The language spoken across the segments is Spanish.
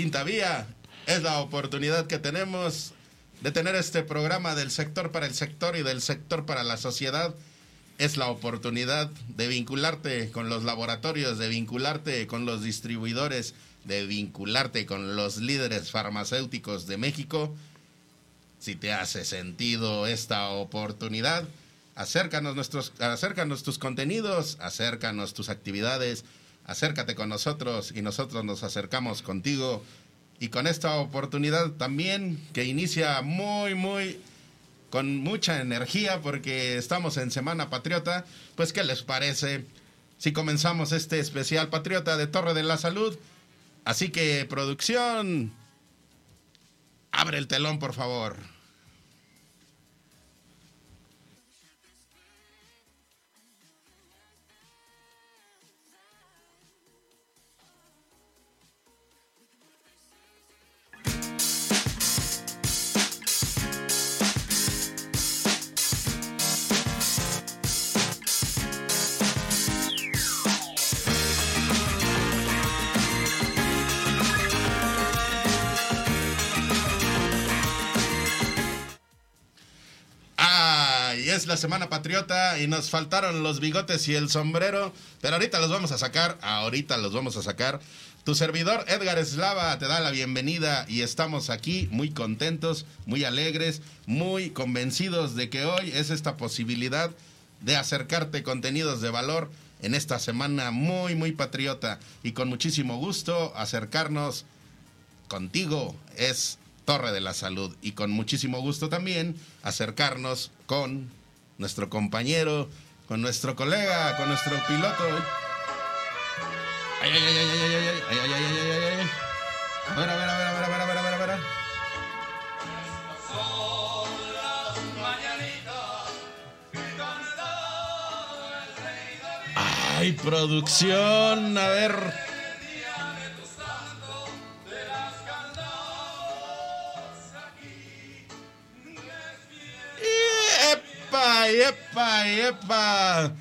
Quinta vía, es la oportunidad que tenemos de tener este programa del sector para el sector y del sector para la sociedad. Es la oportunidad de vincularte con los laboratorios, de vincularte con los distribuidores, de vincularte con los líderes farmacéuticos de México. Si te hace sentido esta oportunidad, acércanos, nuestros, acércanos tus contenidos, acércanos tus actividades, acércate con nosotros y nosotros nos acercamos contigo. Y con esta oportunidad también que inicia muy, muy con mucha energía porque estamos en Semana Patriota, pues ¿qué les parece si comenzamos este especial Patriota de Torre de la Salud? Así que producción, abre el telón por favor. La Semana Patriota y nos faltaron los bigotes y el sombrero, pero ahorita los vamos a sacar, ahorita los vamos a sacar. Tu servidor Edgar Eslava te da la bienvenida y estamos aquí muy contentos, muy alegres, muy convencidos de que hoy es esta posibilidad de acercarte contenidos de valor en esta semana muy, muy patriota y con muchísimo gusto acercarnos contigo es Torre de la Salud y con muchísimo gusto también acercarnos con nuestro compañero, con nuestro colega, con nuestro piloto. Ay, ay, ay, ay, ay, ay, ay, ay, ay, ay, ay, ay. A ver, a ver, a ver, a. Ay, producción, a ver. ¡Epa, epa, epa!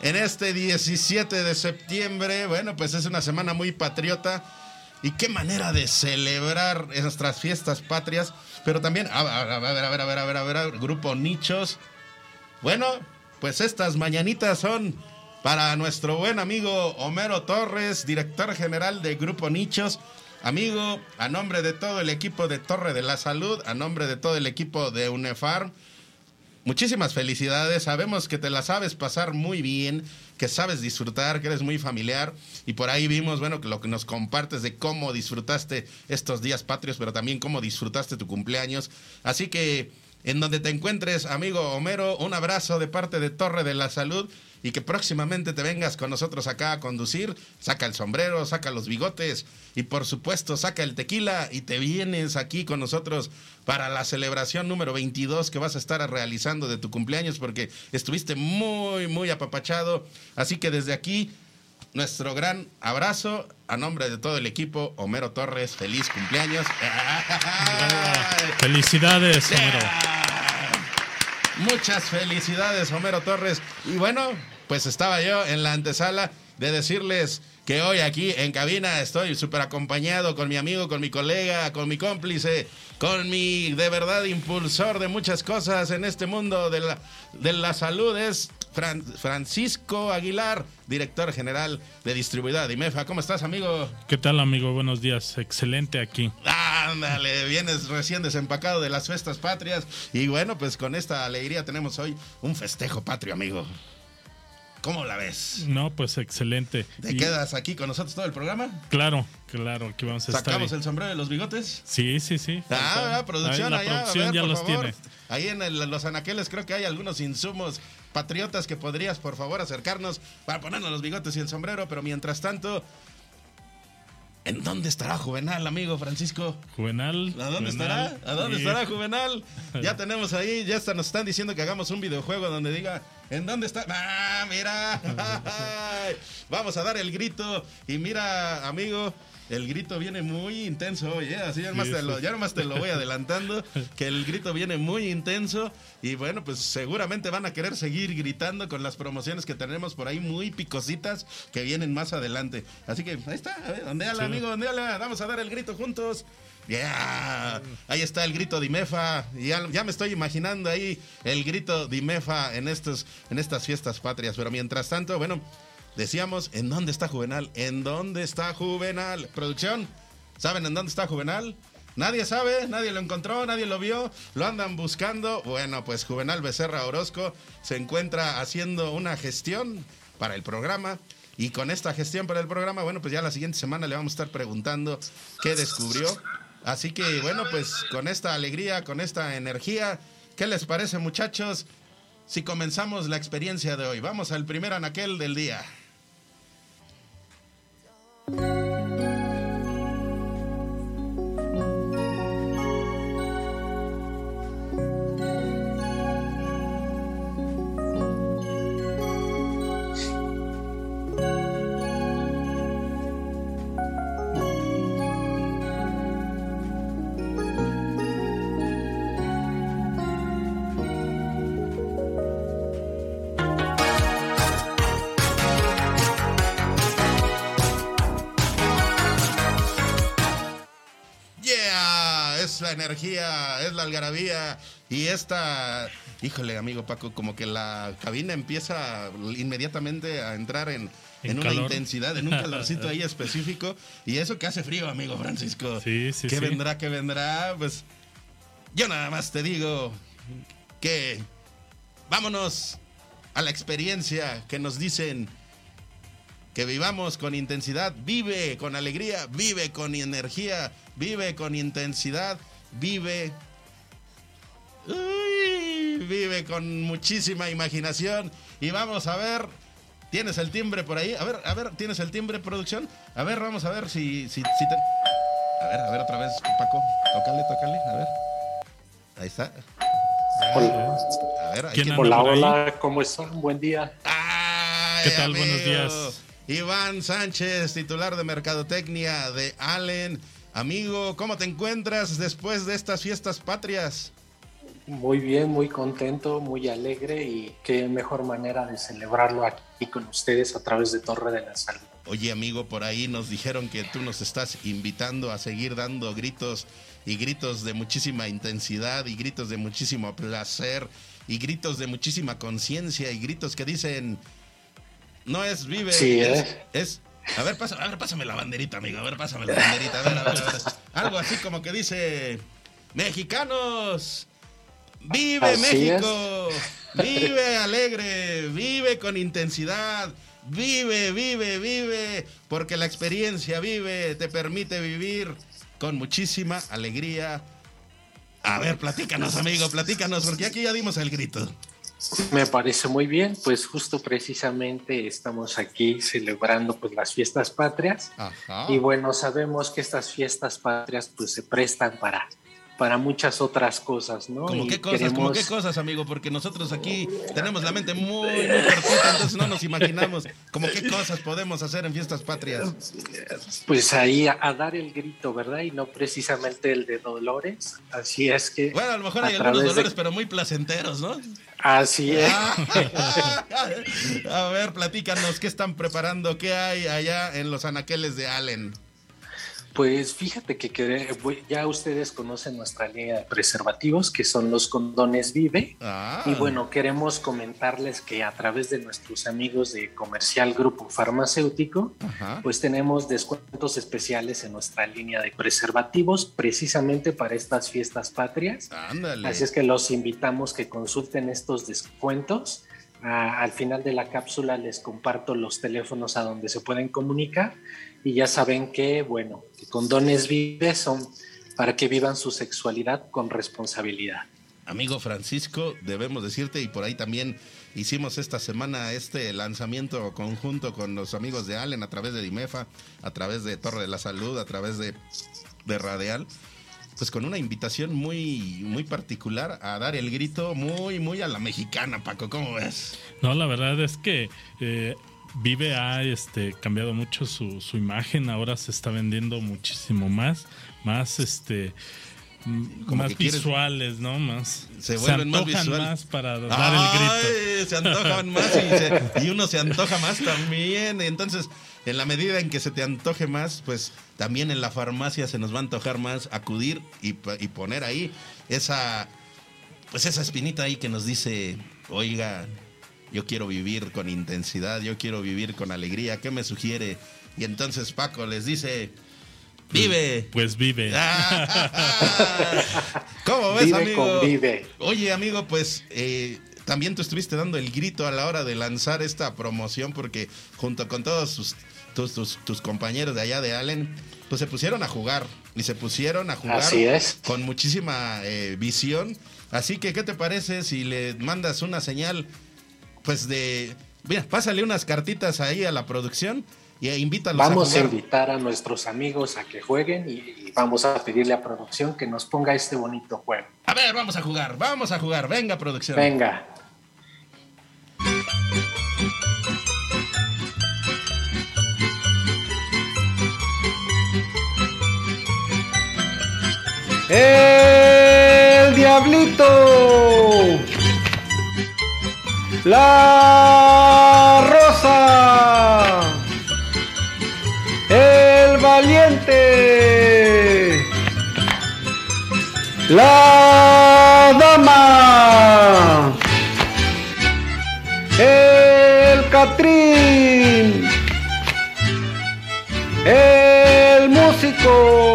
En este 17 de septiembre, bueno, pues es una semana muy patriota. Y qué manera de celebrar nuestras fiestas patrias. Pero también, a ver, a ver, a ver, a ver, a ver, a ver, grupo Nichos. Bueno, pues estas mañanitas son para nuestro buen amigo Homero Torres, director general de Grupo Nichos. Amigo, a nombre de todo el equipo de Torre de la Salud, a nombre de todo el equipo de UNEFARM, Muchísimas felicidades, sabemos que te la sabes pasar muy bien, que sabes disfrutar, que eres muy familiar y por ahí vimos, bueno, que lo que nos compartes de cómo disfrutaste estos días patrios, pero también cómo disfrutaste tu cumpleaños. Así que en donde te encuentres, amigo Homero, un abrazo de parte de Torre de la Salud y que próximamente te vengas con nosotros acá a conducir. Saca el sombrero, saca los bigotes y por supuesto saca el tequila y te vienes aquí con nosotros para la celebración número 22 que vas a estar realizando de tu cumpleaños porque estuviste muy, muy apapachado. Así que desde aquí, nuestro gran abrazo a nombre de todo el equipo. Homero Torres, feliz cumpleaños. Felicidades, Homero. Muchas felicidades, Homero Torres. Y bueno, pues estaba yo en la antesala de decirles que hoy aquí en cabina estoy súper acompañado con mi amigo, con mi colega, con mi cómplice, con mi de verdad impulsor de muchas cosas en este mundo de la, de la salud. Es Francisco Aguilar, director general de distribuidora de IMEFA. ¿Cómo estás, amigo? ¿Qué tal, amigo? Buenos días. Excelente aquí. Ándale, vienes recién desempacado de las fiestas patrias. Y bueno, pues con esta alegría tenemos hoy un festejo patrio, amigo. ¿Cómo la ves? No, pues excelente. ¿Te quedas aquí con nosotros todo el programa? Claro, claro, aquí vamos a estar. ¿Sacamos el sombrero de los bigotes? Sí, sí, sí. Ah, producción allá. ya los tiene. Ahí en los anaqueles creo que hay algunos insumos patriotas que podrías, por favor, acercarnos para ponernos los bigotes y el sombrero. Pero mientras tanto, ¿En dónde estará Juvenal, amigo Francisco? Juvenal. ¿A dónde estará? ¿A dónde estará Juvenal? Ya tenemos ahí, ya está, nos están diciendo que hagamos un videojuego donde diga, ¿en dónde está? ¡Ah, mira! Vamos a dar el grito. Y mira, amigo, el grito viene muy intenso hoy, ¿eh? Así ya nomás, te lo, ya nomás te lo voy adelantando, que el grito viene muy intenso y bueno, pues seguramente van a querer seguir gritando con las promociones que tenemos por ahí muy picositas que vienen más adelante. Así que ahí está, a ver, ondeale, sí. amigo, vamos a dar el grito juntos. Ya, ahí está el grito de IMEFA. Ya, ya me estoy imaginando ahí el grito de IMEFA en, estos, en estas fiestas patrias. Pero mientras tanto, bueno, Decíamos, ¿en dónde está Juvenal? ¿En dónde está Juvenal? Producción, ¿saben en dónde está Juvenal? Nadie sabe, nadie lo encontró, nadie lo vio, lo andan buscando. Bueno, pues Juvenal Becerra Orozco se encuentra haciendo una gestión para el programa. Y con esta gestión para el programa, bueno, pues ya la siguiente semana le vamos a estar preguntando qué descubrió. Así que bueno, pues con esta alegría, con esta energía, ¿qué les parece muchachos? Si comenzamos la experiencia de hoy, vamos al primer anaquel del día. Thank you. Energía, es la algarabía y esta, híjole amigo Paco, como que la cabina empieza inmediatamente a entrar en, en, una intensidad, en un calorcito ahí específico y eso que hace frío, amigo Francisco. Sí, sí, ¿Qué vendrá, qué vendrá? Pues yo nada más te digo que vámonos a la experiencia que nos dicen que vivamos con intensidad, vive con alegría, vive con energía, vive con intensidad vive. vive con muchísima imaginación. Y vamos a ver. ¿Tienes el timbre por ahí? A ver, a ver, ¿tienes el timbre, producción? A ver, vamos a ver si, si, A ver, a ver otra vez, Paco. Tócale, tócale, a ver. Ahí está. Hola. A ver, hola, hola, ¿cómo están? Buen día. ¿Qué tal? Buenos días. Iván Sánchez, titular de Mercadotecnia de Allen. Amigo, ¿cómo te encuentras después de estas fiestas patrias? Muy bien, muy contento, muy alegre y qué mejor manera de celebrarlo aquí con ustedes a través de Torre de la Salud. Oye amigo, por ahí nos dijeron que tú nos estás invitando a seguir dando gritos y gritos de muchísima intensidad y gritos de muchísimo placer y gritos de muchísima conciencia y gritos que dicen no es vive, sí, es, ¿eh? es a ver, pásame, a ver, pásame la banderita, amigo. A ver, pásame la banderita. A ver, a ver, a ver. Algo así como que dice: Mexicanos, vive México, vive alegre, vive con intensidad. Vive, vive, vive, porque la experiencia vive, te permite vivir con muchísima alegría. A ver, platícanos, amigo, platícanos, porque aquí ya dimos el grito. Me parece muy bien, pues justo precisamente estamos aquí celebrando pues las fiestas patrias. Y bueno, sabemos que estas fiestas patrias pues se prestan para para muchas otras cosas, ¿no? ¿Cómo qué cosas? ¿Cómo qué cosas, amigo? Porque nosotros aquí tenemos la mente muy, muy cortita, entonces no nos imaginamos como qué cosas podemos hacer en fiestas patrias. Pues ahí a, dar el grito, ¿verdad? Y no precisamente el de dolores. Así es que... Bueno, a lo mejor hay algunos dolores, pero muy placenteros, ¿no? Así es. a ver, platícanos, ¿qué están preparando? ¿Qué hay allá en los anaqueles de Allen? Pues fíjate que, ya ustedes conocen nuestra línea de preservativos, que son los condones Vive. Ah. Y bueno, queremos comentarles que a través de nuestros amigos de Comercial Grupo Farmacéutico, pues tenemos descuentos especiales en nuestra línea de preservativos, precisamente para estas fiestas patrias. Así es que los invitamos que consulten estos descuentos. Ah, al final de la cápsula les comparto los teléfonos a donde se pueden comunicar y ya saben que, bueno, que condones vives son para que vivan su sexualidad con responsabilidad. Amigo Francisco, debemos decirte, y por ahí también hicimos esta semana este lanzamiento conjunto con los amigos de Allen a través de Dimefa, a través de Torre de la Salud, a través de, de Radial, pues con una invitación muy, muy particular a dar el grito muy, muy a la mexicana, Paco, ¿cómo ves? No, la verdad es que eh, Vive ha este, cambiado mucho su, su, imagen, ahora se está vendiendo muchísimo más, más este más visuales, ¿no? Más se vuelven más para dar el grito. Se antojan más y, uno se antoja más también. Entonces, en la medida en que se te antoje más, pues también en la farmacia se nos va a antojar más acudir y, y poner ahí esa pues esa espinita ahí que nos dice, oiga, yo quiero vivir con intensidad, yo quiero vivir con alegría, ¿qué me sugiere? Y entonces Paco les dice, vive. Pues vive. ¿Cómo ves, amigo? vive. Oye, amigo, pues eh, también tú estuviste dando el grito a la hora de lanzar esta promoción porque junto con todos tus, compañeros de allá de Allen, pues se pusieron a jugar y se pusieron a jugar Así es. con muchísima eh, visión. Así que, ¿qué te parece si le mandas una señal pues de, mira, pásale unas cartitas ahí a la producción y invítalos vamos a, invitar a nuestros amigos a que jueguen y, vamos a pedirle a producción que nos ponga este bonito juego. A ver, vamos a jugar, vamos a jugar, venga producción. Venga. El diablito la rosa, el valiente, la dama, el catrín, el músico,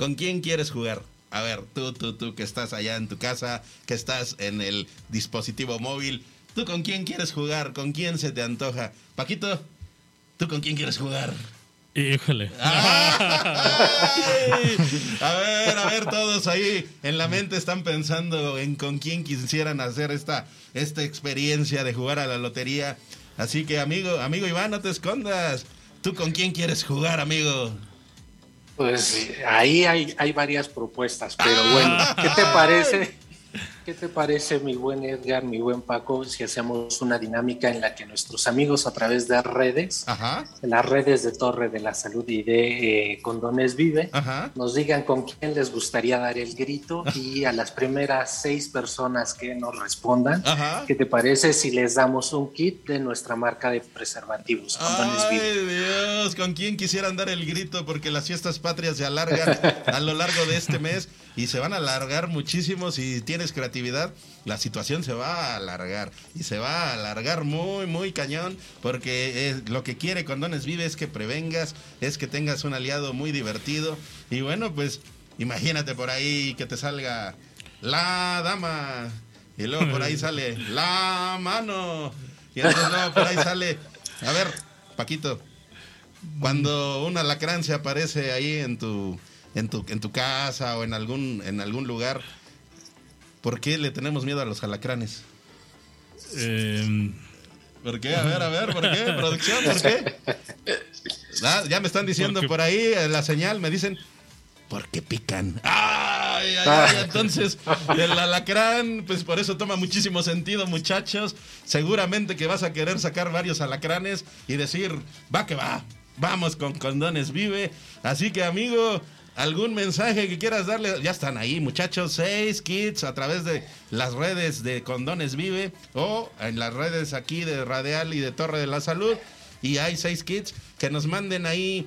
¿Con quién quieres jugar? A ver, tú, tú, tú que estás allá en tu casa, que estás en el dispositivo móvil, ¿tú con quién quieres jugar? ¿Con quién se te antoja? Paquito, ¿tú con quién quieres jugar? Híjole. a ver, a ver, todos ahí en la mente están pensando en con quién quisieran hacer esta, esta experiencia de jugar a la lotería. Así que, amigo, amigo Iván, no te escondas. ¿Tú con quién quieres jugar, amigo? Pues ahí hay, hay varias propuestas, pero bueno, ¿qué te parece? ¿Qué te parece, mi buen Edgar, mi buen Paco, si hacemos una dinámica en la que nuestros amigos a través de redes, las redes de Torre de la Salud y de eh, Condones Vive, nos digan con quién les gustaría dar el grito y a las primeras seis personas que nos respondan, ¿qué te parece si les damos un kit de nuestra marca de preservativos, Condones Ay, Dios, ¿con quién quisieran dar el grito? Porque las fiestas patrias se alargan a lo largo de este mes y se van a alargar muchísimo. Si tienes creatividad, la situación se va a alargar. Y se va a alargar muy, muy cañón porque lo que quiere Condones Vive es que prevengas, es que tengas un aliado muy divertido. Y bueno, pues imagínate por ahí que te salga la dama y luego por ahí sale la mano y entonces luego por ahí sale, a ver, Paquito, cuando un alacrán se aparece ahí en tu en tu, en tu casa o en algún, en algún lugar, ¿Por qué le tenemos miedo a los alacranes? Eh, ¿Por qué? A ver, a ver, ¿por qué? ¿Producción? ¿Por qué? Ah, ya me están diciendo por ahí la señal, me dicen, porque pican. ¡Ay, ay, ay! Entonces, el alacrán, pues por eso toma muchísimo sentido, muchachos. Seguramente que vas a querer sacar varios alacranes y decir, va que va, vamos con Condones Vive. Así que, amigo, algún mensaje que quieras darle, ya están ahí, muchachos, seis kits a través de las redes de Condones Vive o en las redes aquí de Radial y de Torre de la Salud. Y hay seis kits que nos manden ahí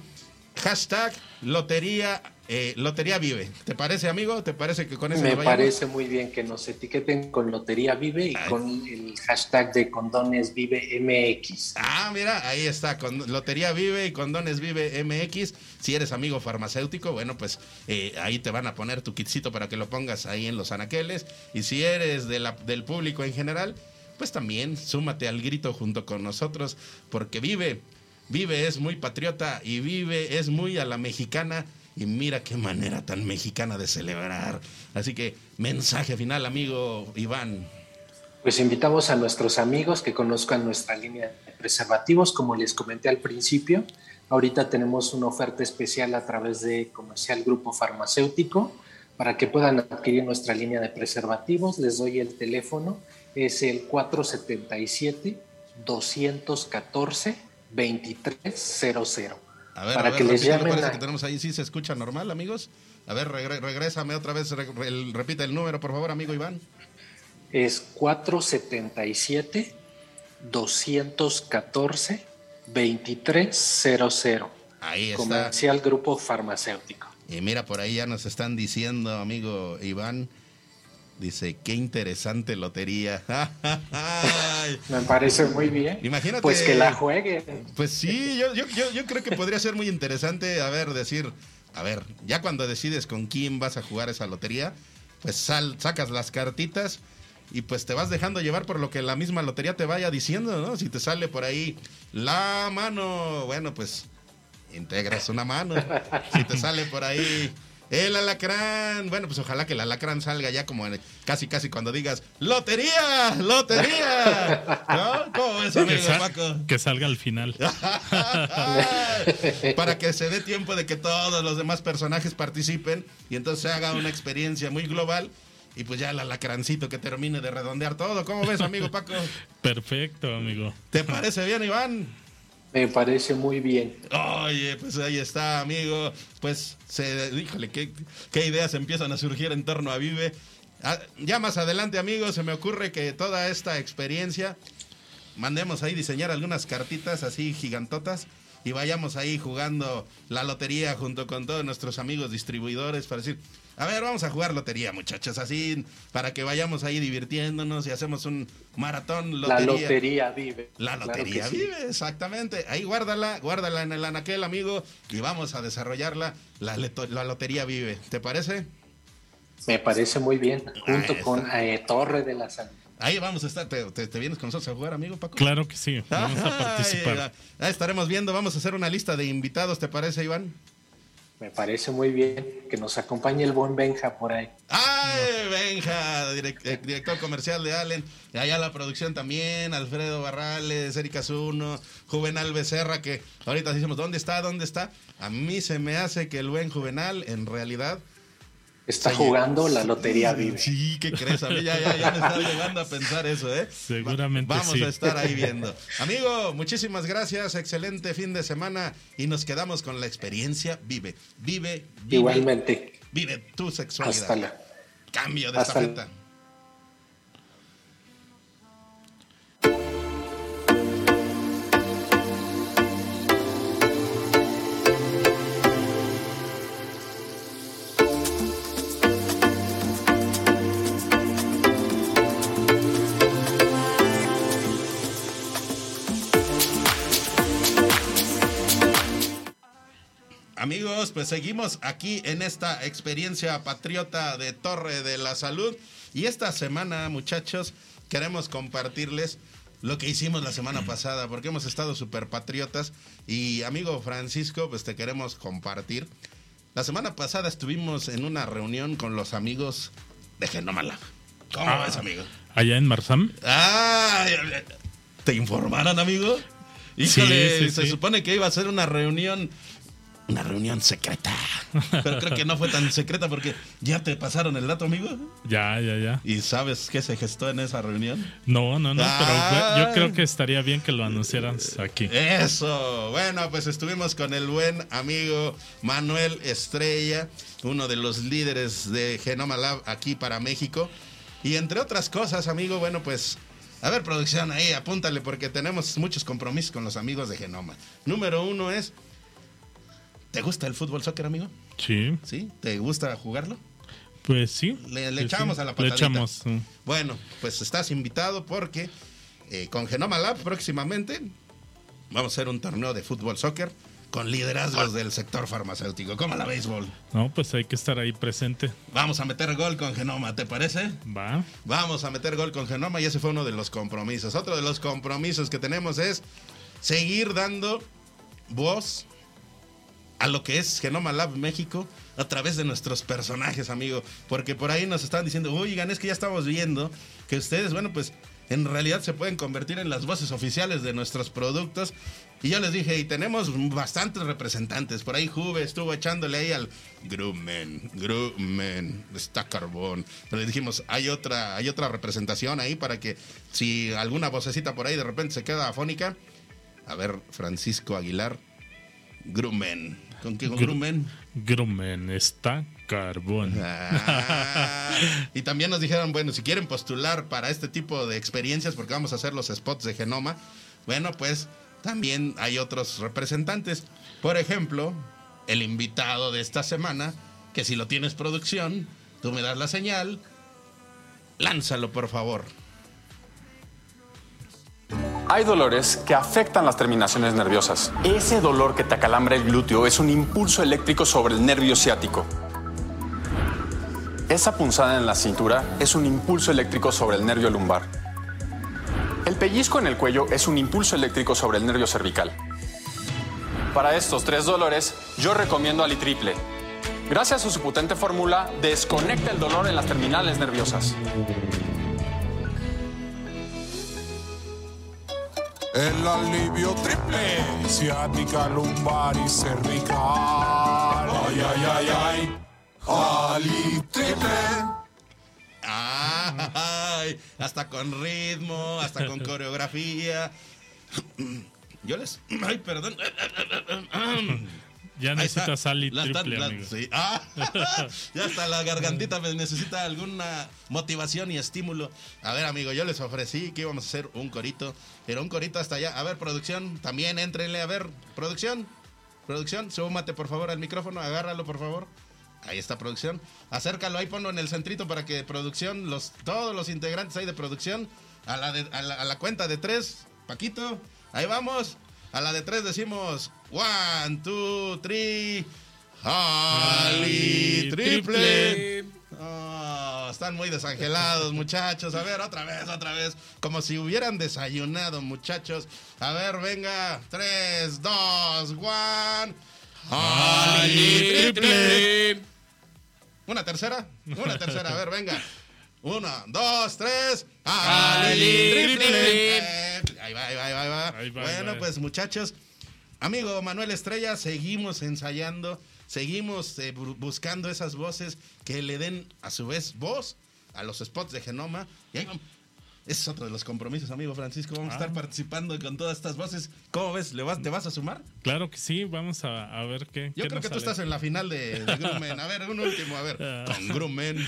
hashtag lotería eh, Lotería Vive. ¿Te parece, amigo? ¿Te parece que con eso Me parece muy bien que nos etiqueten con Lotería Vive y con el hashtag de Condones Vive MX. Ah, mira, ahí está, con Lotería Vive y Condones Vive MX. Si eres amigo farmacéutico, bueno, pues eh, ahí te van a poner tu kitcito para que lo pongas ahí en los anaqueles. Y si eres de la, del público en general, pues también súmate al grito junto con nosotros, porque Vive, Vive es muy patriota y Vive es muy a la mexicana y mira qué manera tan mexicana de celebrar. Así que mensaje final, amigo Iván. Pues invitamos a nuestros amigos que conozcan nuestra línea de preservativos, como les comenté al principio. Ahorita tenemos una oferta especial a través de Comercial Grupo Farmacéutico para que puedan adquirir nuestra línea de preservativos. Les doy el teléfono, es el 477 214 2300. A ver, para que les llamen. Parece que tenemos ahí, sí se escucha normal, amigos. A ver, regrésame otra vez, repite el número, por favor, amigo Iván. Es 477 214 2300. Ahí está. Comercial Grupo Farmacéutico. Y mira, por ahí ya nos están diciendo, amigo Iván, Dice, qué interesante lotería. Me parece muy bien. Imagínate. Pues que la juegue. Pues sí, yo, yo, yo, creo que podría ser muy interesante, a ver, decir, a ver, ya cuando decides con quién vas a jugar esa lotería, pues sal, sacas las cartitas y pues te vas dejando llevar por lo que la misma lotería te vaya diciendo, ¿no? Si te sale por ahí la mano, bueno, pues integras una mano. Si te sale por ahí el alacrán. Bueno, pues ojalá que el alacrán salga ya como casi, casi cuando digas ¡Lotería! ¡Lotería! ¿No? ¿Cómo ves, amigo que, Paco? que salga al final. Para que se dé tiempo de que todos los demás personajes participen y entonces se haga una experiencia muy global. Y pues ya el alacrancito que termine de redondear todo. ¿Cómo ves, amigo Paco? Perfecto, amigo. ¿Te parece bien, Iván? Me parece muy bien. Oye, pues ahí está, amigo. Pues, se, híjole, qué, qué ideas empiezan a surgir en torno a Vive. Ah, ya más adelante, amigos, se me ocurre que toda esta experiencia mandemos ahí diseñar algunas cartitas así gigantotas y vayamos ahí jugando la lotería junto con todos nuestros amigos distribuidores para decir, a ver, vamos a jugar lotería, muchachos, así para que vayamos ahí divirtiéndonos y hacemos un maratón lotería. La lotería vive. La lotería vive, exactamente. Ahí guárdala, guárdala en el anaquel, amigo, y vamos a desarrollarla. La, la lotería vive. ¿Te parece? Me parece muy bien, junto con eh, Torre de la Salud. Ahí vamos a estar. ¿Te, vienes con nosotros a jugar, amigo Paco? Claro que sí. Vamos a participar. Ahí estaremos viendo. Vamos a hacer una lista de invitados, ¿te parece, Iván? Me parece muy bien que nos acompañe el buen Benja por ahí. ¡Ay, Benja! Eh, director comercial de Allen. Allá la producción también, Alfredo Barrales, Erika Zuno, Juvenal Becerra, que ahorita decimos, ¿dónde está? ¿Dónde está? A mí se me hace que el buen Juvenal, en realidad, Está jugando la lotería vive. Sí, ¿qué crees? A mí ya, ya, ya me está llegando a pensar eso, ¿eh? Seguramente Vamos a estar ahí viendo. Amigo, muchísimas gracias. Excelente fin de semana. Y nos quedamos con la experiencia Vive. Vive, vive. Igualmente. Vive tu sexualidad. Hasta la... Cambio de esta estafeta. Amigos, pues seguimos aquí en esta experiencia patriota de Torre de la Salud. Y esta semana, muchachos, queremos compartirles lo que hicimos la semana pasada, porque hemos estado súper patriotas. Y amigo Francisco, pues te queremos compartir. La semana pasada estuvimos en una reunión con los amigos de Genomala. ¿Cómo ah, ves, amigo? Allá en Marsam. Ah, ¿te informaron, amigo? Híjole, se supone que iba a ser una reunión una reunión secreta. Pero creo que no fue tan secreta porque ya te pasaron el dato, amigo. Ya, ya, ya. ¿Y sabes qué se gestó en esa reunión? No, no, no, pero yo creo que estaría bien que lo anunciaras aquí. Eso. Bueno, pues estuvimos con el buen amigo Manuel Estrella, uno de los líderes de Genoma Lab aquí para México. Y entre otras cosas, amigo, bueno, pues a ver, producción, ahí apúntale porque tenemos muchos compromisos con los amigos de Genoma. Número uno es ¿Te gusta el fútbol soccer, amigo? Sí. ¿Sí? ¿Te gusta jugarlo? Pues sí. Le, echamos a la patadita. Le echamos. Bueno, pues estás invitado porque eh, con Genoma Lab próximamente vamos a hacer un torneo de fútbol soccer con liderazgos del sector farmacéutico, como la béisbol. No, pues hay que estar ahí presente. Vamos a meter gol con Genoma, ¿te parece? Va. Vamos a meter gol con Genoma y ese fue uno de los compromisos. Otro de los compromisos que tenemos es seguir dando voz a lo que es Genoma Lab México a través de nuestros personajes, amigo. Porque por ahí nos están diciendo, oigan, es que ya estamos viendo que ustedes, bueno, pues en realidad se pueden convertir en las voces oficiales de nuestros productos. Y yo les dije, y tenemos bastantes representantes. Por ahí Juve estuvo echándole ahí al Grummen, Grummen, está carbón. Pero dijimos, hay otra, hay otra representación ahí para que si alguna vocecita por ahí de repente se queda afónica. A ver, Francisco Aguilar, Grummen. ¿Con qué? ¿Con? Grumen está carbón. Ah. y también nos dijeron, bueno, si quieren postular para este tipo de experiencias, porque vamos a hacer los spots de genoma, bueno, pues también hay otros representantes. Por ejemplo, el invitado de esta semana, que si lo tienes producción, tú me das la señal, lánzalo por favor. Hay dolores que afectan las terminaciones nerviosas. Ese dolor que te acalambra el glúteo es un impulso eléctrico sobre el nervio ciático. Esa punzada en la cintura es un impulso eléctrico sobre el nervio lumbar. El pellizco en el cuello es un impulso eléctrico sobre el nervio cervical. Para estos tres dolores, yo recomiendo Alitriple. Gracias a su potente fórmula, desconecta el dolor en las terminales nerviosas. El alivio triple, ciática, lumbar y cervical. Ay, ay, ay, ay. Ali triple. Ay, hasta con ritmo, hasta con coreografía. Yo les. Ay, perdón. Ya necesita sal y triple, amigo. Ah, ya hasta la gargantita necesita alguna motivación y estímulo. A ver, amigo, yo les ofrecí que íbamos a hacer un corito, pero un corito hasta allá. A ver, producción, también éntrenle. A ver, producción, producción, súmate por favor al micrófono, agárralo por favor. Ahí está producción. Acércalo ahí, ponlo en el centrito para que producción, los, todos los integrantes ahí de producción, a la, a la, a la cuenta de tres, Paquito, ahí vamos. A la de tres decimos one, two, three. Triple. Oh, están muy desangelados, muchachos. A ver, otra vez, otra vez. Como si hubieran desayunado, muchachos. A ver, venga. Tres, dos, one. Triple. Una tercera. Una tercera. A ver, venga. Una, dos, tres. ¡Ali triple! Ahí va, ahí va, ahí va. bueno, pues muchachos, amigo Manuel Estrella, seguimos ensayando, seguimos eh, buscando esas voces que le den a su vez voz a los spots de Genoma. ese es otro de los compromisos, amigo Francisco. Vamos a estar ah. participando con todas estas voces. ¿Cómo ves? ¿Le vas, ¿Te vas a sumar? Claro que sí, vamos a, ver qué. Yo creo que tú estás en la final de, de Grummen. A ver, un último, a ver. Con Grummen.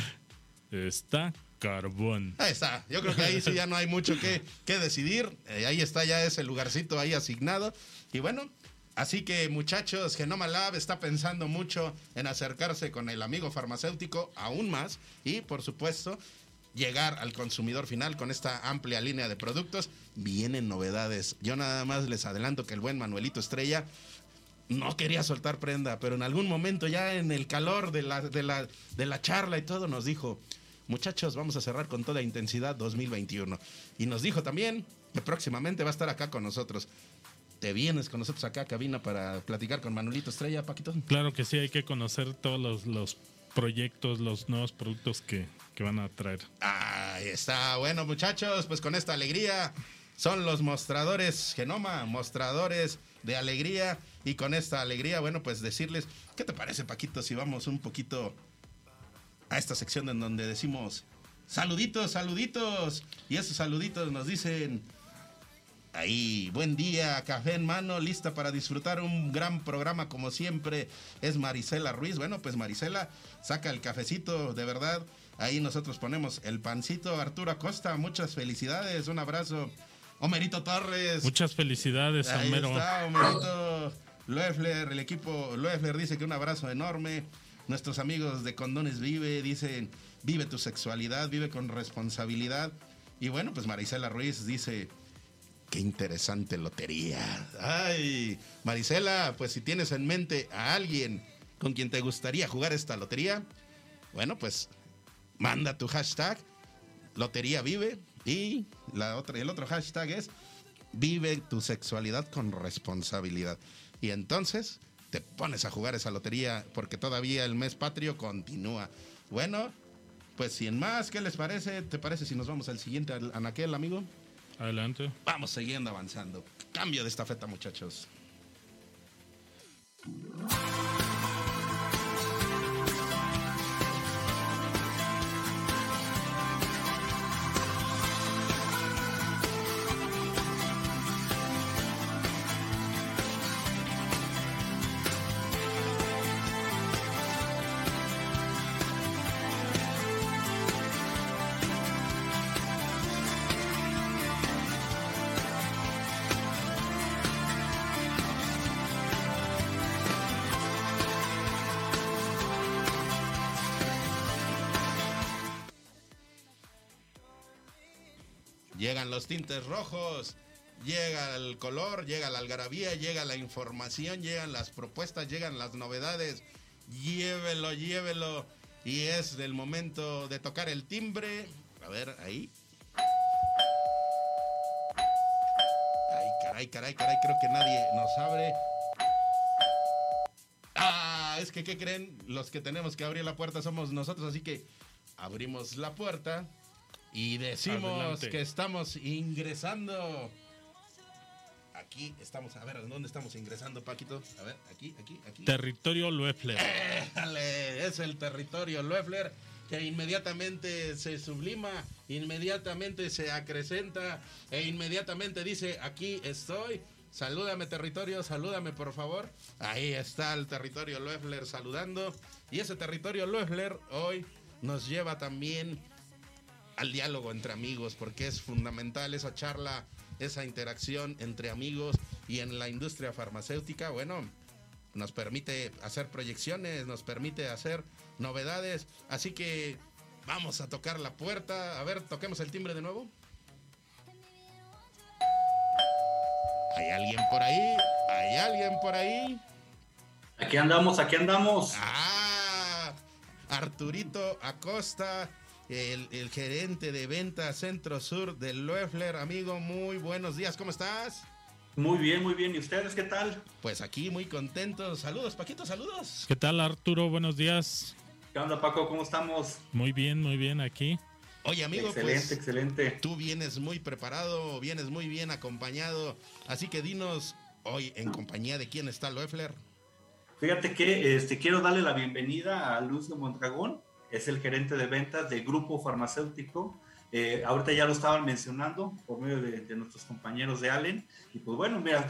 Está carbón. Ahí está. Yo creo que ahí sí ya no hay mucho que, que decidir. Eh, ahí está ya ese lugarcito ahí asignado. Y bueno, así que muchachos, Genoma Lab está pensando mucho en acercarse con el amigo farmacéutico aún más y por supuesto llegar al consumidor final con esta amplia línea de productos. Vienen novedades. Yo nada más les adelanto que el buen Manuelito Estrella no quería soltar prenda, pero en algún momento ya en el calor de la, de la, de la charla y todo nos dijo, muchachos, vamos a cerrar con toda intensidad 2021. Y nos dijo también que próximamente va a estar acá con nosotros. ¿Te vienes con nosotros acá a cabina para platicar con Manuelito Estrella, Paquito? Claro que sí, hay que conocer todos los, proyectos, los nuevos productos que, que van a traer. Ahí está. Bueno, muchachos, pues con esta alegría son los mostradores Genoma, mostradores de alegría. Y con esta alegría, bueno, pues decirles, ¿qué te parece, Paquito, si vamos un poquito a esta sección en donde decimos saluditos, saluditos? Y esos saluditos nos dicen, ahí, buen día, café en mano, lista para disfrutar un gran programa como siempre. Es Marisela Ruiz. Bueno, pues Marisela, saca el cafecito, de verdad. Ahí nosotros ponemos el pancito. Arturo Acosta, muchas felicidades, un abrazo. Homerito Torres. Muchas felicidades, Ahí está, Homerito. Loeffler, el equipo Loeffler dice que un abrazo enorme. Nuestros amigos de Condones Vive dicen, vive tu sexualidad, vive con responsabilidad. Y bueno, pues Marisela Ruiz dice, qué interesante lotería. Ay, Marisela, pues si tienes en mente a alguien con quien te gustaría jugar esta lotería, bueno, pues manda tu hashtag Lotería Vive y la otra, el otro hashtag es Vive tu sexualidad con responsabilidad. Y entonces te pones a jugar esa lotería porque todavía el mes patrio continúa. Bueno, pues sin más, ¿qué les parece? ¿Te parece si nos vamos al siguiente anaquel, amigo? Adelante. Vamos siguiendo avanzando. Cambio de esta feta, muchachos. Los tintes rojos, llega el color, llega la algarabía, llega la información, llegan las propuestas, llegan las novedades. Llévelo, llévelo. Y es el momento de tocar el timbre. A ver, ahí. Ay, caray, caray, caray, creo que nadie nos abre. Ah, es que, ¿qué creen? Los que tenemos que abrir la puerta somos nosotros, así que abrimos la puerta. Y decimos que estamos ingresando. Aquí estamos, a ver, ¿dónde estamos ingresando, Paquito? A ver, aquí, aquí, aquí. Territorio Loeffler. Es el territorio Loeffler que inmediatamente se sublima, inmediatamente se acrecenta e inmediatamente dice, aquí estoy. Salúdame territorio, salúdame por favor. Ahí está el territorio Loeffler saludando. Y ese territorio Loeffler hoy nos lleva también al diálogo entre amigos, porque es fundamental esa charla, esa interacción entre amigos y en la industria farmacéutica, bueno, nos permite hacer proyecciones, nos permite hacer novedades, así que vamos a tocar la puerta, a ver, toquemos el timbre de nuevo. ¿Hay alguien por ahí? ¿Hay alguien por ahí? Aquí andamos, aquí andamos. Ah, Arturito Acosta, el, gerente de venta Centro Sur de Loeffler. Amigo, muy buenos días, ¿cómo estás? Muy bien, muy bien. ¿Y ustedes qué tal? Pues aquí muy contentos. Saludos, Paquito, saludos. ¿Qué tal, Arturo? Buenos días. ¿Qué onda, Paco? ¿Cómo estamos? Muy bien, muy bien aquí. Oye, amigo, excelente, pues, excelente. Tú vienes muy preparado, vienes muy bien acompañado. Así que dinos hoy en compañía de quién está Loeffler. Fíjate que este, quiero darle la bienvenida a Luz de Mondragón es el gerente de ventas del grupo farmacéutico. Eh, ahorita ya lo estaban mencionando por medio de, nuestros compañeros de Allen. Y pues bueno, mira,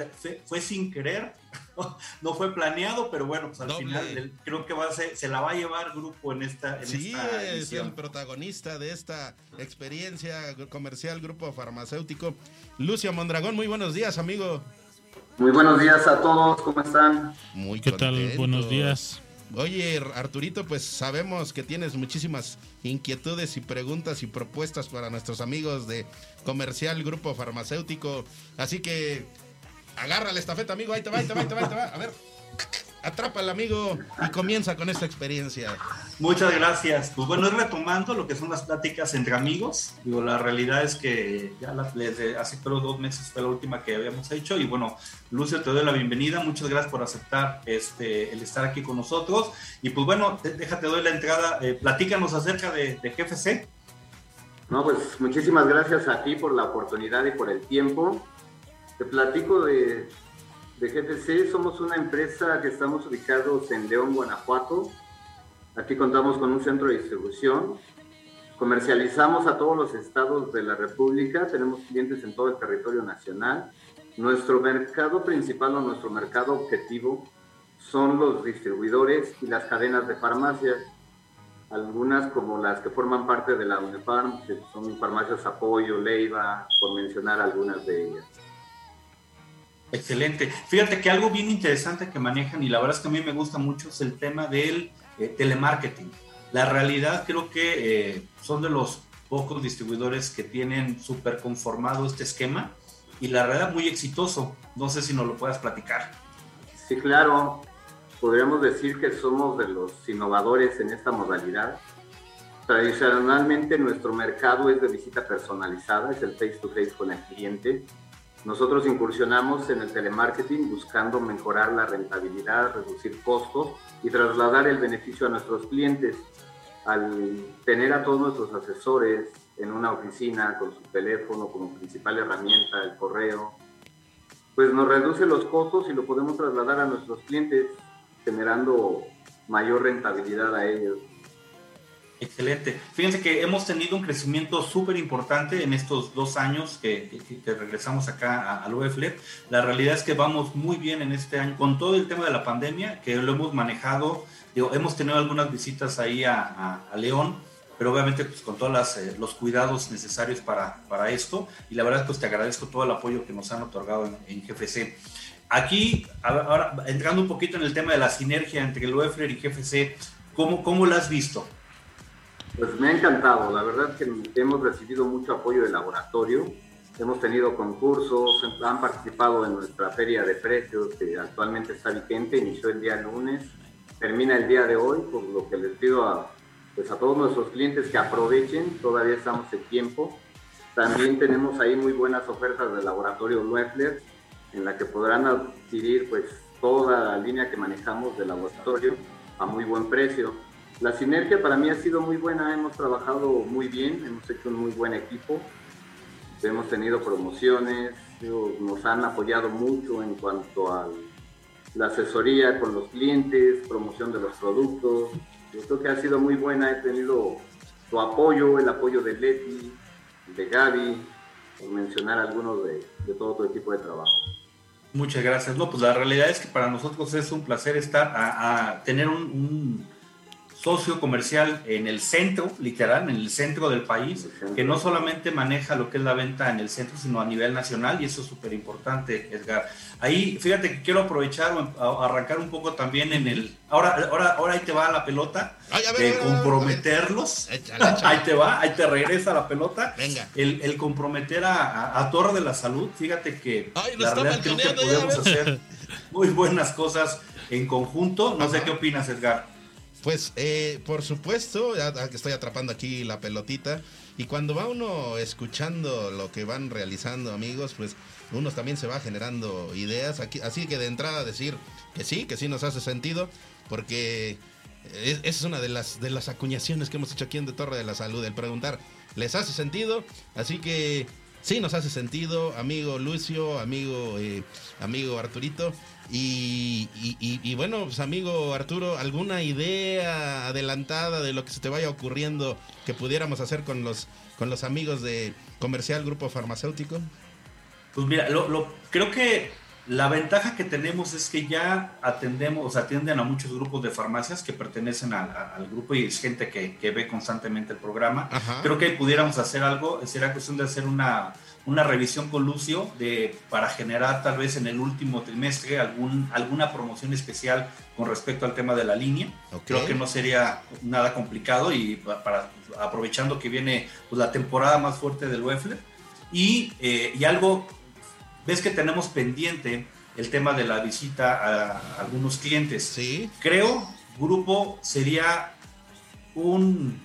fue, sin querer, no fue planeado, pero bueno, pues al final creo que va a se la va a llevar grupo en esta. En sí, es el protagonista de esta experiencia comercial, grupo farmacéutico. Lucio Mondragón, muy buenos días, amigo. Muy buenos días a todos, ¿cómo están? Muy ¿Qué tal? Buenos días. Oye, Arturito, pues sabemos que tienes muchísimas inquietudes y preguntas y propuestas para nuestros amigos de Comercial Grupo Farmacéutico. Así que agarra la estafeta, amigo. Ahí te va, ahí te va, ahí te va, ahí te va. A ver, atrapa al amigo y comienza con esta experiencia. Muchas gracias. Pues bueno, es retomando lo que son las pláticas entre amigos. Digo, la realidad es que ya desde hace pero dos meses fue la última que habíamos hecho. Y bueno, Lucio, te doy la bienvenida. Muchas gracias por aceptar este, el estar aquí con nosotros. Y pues bueno, déjate doy la entrada. Eh, platícanos acerca de, de GFC. No, pues muchísimas gracias a ti por la oportunidad y por el tiempo. Te platico de, de GFC. Somos una empresa que estamos ubicados en León, Guanajuato Aquí contamos con un centro de distribución. Comercializamos a todos los estados de la República. Tenemos clientes en todo el territorio nacional. Nuestro mercado principal o nuestro mercado objetivo son los distribuidores y las cadenas de farmacias. Algunas como las que forman parte de la UNEFARM, que son farmacias Apoyo, Leiva, por mencionar algunas de ellas. Excelente. Fíjate que algo bien interesante que manejan y la verdad es que a mí me gusta mucho es el tema del eh, telemarketing. La realidad creo que eh, son de los pocos distribuidores que tienen súper conformado este esquema y la realidad muy exitoso. No sé si nos lo puedas platicar. Sí, claro. Podríamos decir que somos de los innovadores en esta modalidad. Tradicionalmente nuestro mercado es de visita personalizada, es el face to face con el cliente nosotros incursionamos en el telemarketing buscando mejorar la rentabilidad, reducir costos y trasladar el beneficio a nuestros clientes. Al tener a todos nuestros asesores en una oficina con su teléfono como principal herramienta, el correo, pues nos reduce los costos y lo podemos trasladar a nuestros clientes generando mayor rentabilidad a ellos. Excelente. Fíjense que hemos tenido un crecimiento súper importante en estos dos años que, regresamos acá al UEFLEP. La realidad es que vamos muy bien en este año con todo el tema de la pandemia, que lo hemos manejado. hemos tenido algunas visitas ahí a, León, pero obviamente pues, con todos eh, los cuidados necesarios para, esto. Y la verdad pues te agradezco todo el apoyo que nos han otorgado en, GFC. Aquí, ahora entrando un poquito en el tema de la sinergia entre el UEFLER y GFC, ¿cómo, cómo la has visto? Pues me ha encantado, la verdad que hemos recibido mucho apoyo del laboratorio, hemos tenido concursos, han participado en nuestra feria de precios que actualmente está vigente, inició el día lunes, termina el día de hoy, por lo que les pido a, pues a todos nuestros clientes que aprovechen, todavía estamos en tiempo. También tenemos ahí muy buenas ofertas del laboratorio Loeffler, en la que podrán adquirir pues toda la línea que manejamos del laboratorio a muy buen precio la sinergia para mí ha sido muy buena, hemos trabajado muy bien, hemos hecho un muy buen equipo, hemos tenido promociones, nos han apoyado mucho en cuanto a la asesoría con los clientes, promoción de los productos. Yo creo que ha sido muy buena, he tenido tu apoyo, el apoyo de Leti, de Gaby, por mencionar algunos de, todo tu equipo de trabajo. Muchas gracias. No, pues la realidad es que para nosotros es un placer estar a, tener un socio comercial en el centro, literal, en el centro del país, que no solamente maneja lo que es la venta en el centro, sino a nivel nacional, y eso es súper importante, Edgar. Ahí, fíjate que quiero aprovechar, arrancar un poco también en el... Ahora, ahora, ahora ahí te va la pelota, de comprometerlos. Ahí te va, ahí te regresa la pelota. Venga. El, comprometer a, Torre de la Salud, fíjate que la verdad creo que podemos hacer muy buenas cosas en conjunto. No sé qué opinas, Edgar. Pues, eh, por supuesto, ya que estoy atrapando aquí la pelotita. Y cuando va uno escuchando lo que van realizando, amigos, pues uno también se va generando ideas. Aquí, así que de entrada decir que sí, que sí nos hace sentido, porque esa es una de las, de las acuñaciones que hemos hecho aquí en De Torre de la Salud, el preguntar, ¿les hace sentido? Así que sí nos hace sentido, amigo Lucio, amigo, eh, amigo Arturito. Y, bueno, pues amigo Arturo, ¿alguna idea adelantada de lo que se te vaya ocurriendo que pudiéramos hacer con los, con los amigos de Comercial Grupo Farmacéutico? Pues mira, lo, creo que la ventaja que tenemos es que ya atendemos, o sea, atienden a muchos grupos de farmacias que pertenecen al grupo y es gente que, ve constantemente el programa. Creo que pudiéramos hacer algo, sería cuestión de hacer una una revisión con Lucio de, para generar tal vez en el último trimestre algún, alguna promoción especial con respecto al tema de la línea. Creo que no sería nada complicado y para, aprovechando que viene pues, la temporada más fuerte del UEFLE. Y, eh, y algo, ves que tenemos pendiente el tema de la visita a, algunos clientes. Sí. Creo, grupo, sería un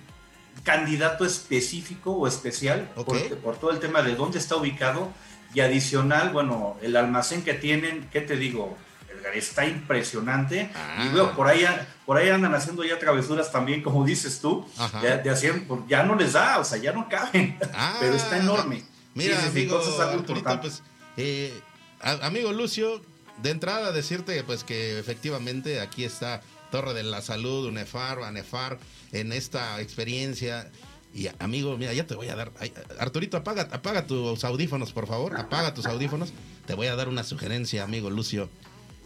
candidato específico o especial por, todo el tema de dónde está ubicado y adicional, bueno, el almacén que tienen, ¿qué te digo? Está impresionante. Y veo, ah. por ahí, por ahí andan haciendo ya travesuras también, como dices tú, de, de pues, ya no les da, o sea, ya no caben, ah. pero está enorme. Mira, amigo, pues, eh, amigo Lucio, de entrada decirte pues que efectivamente aquí está Torre de la Salud, UNEFAR, ANEFAR, en esta experiencia. Y amigo, mira, ya te voy a dar. Arturito, apaga, apaga tus audífonos, por favor. Apaga tus audífonos. Te voy a dar una sugerencia, amigo Lucio.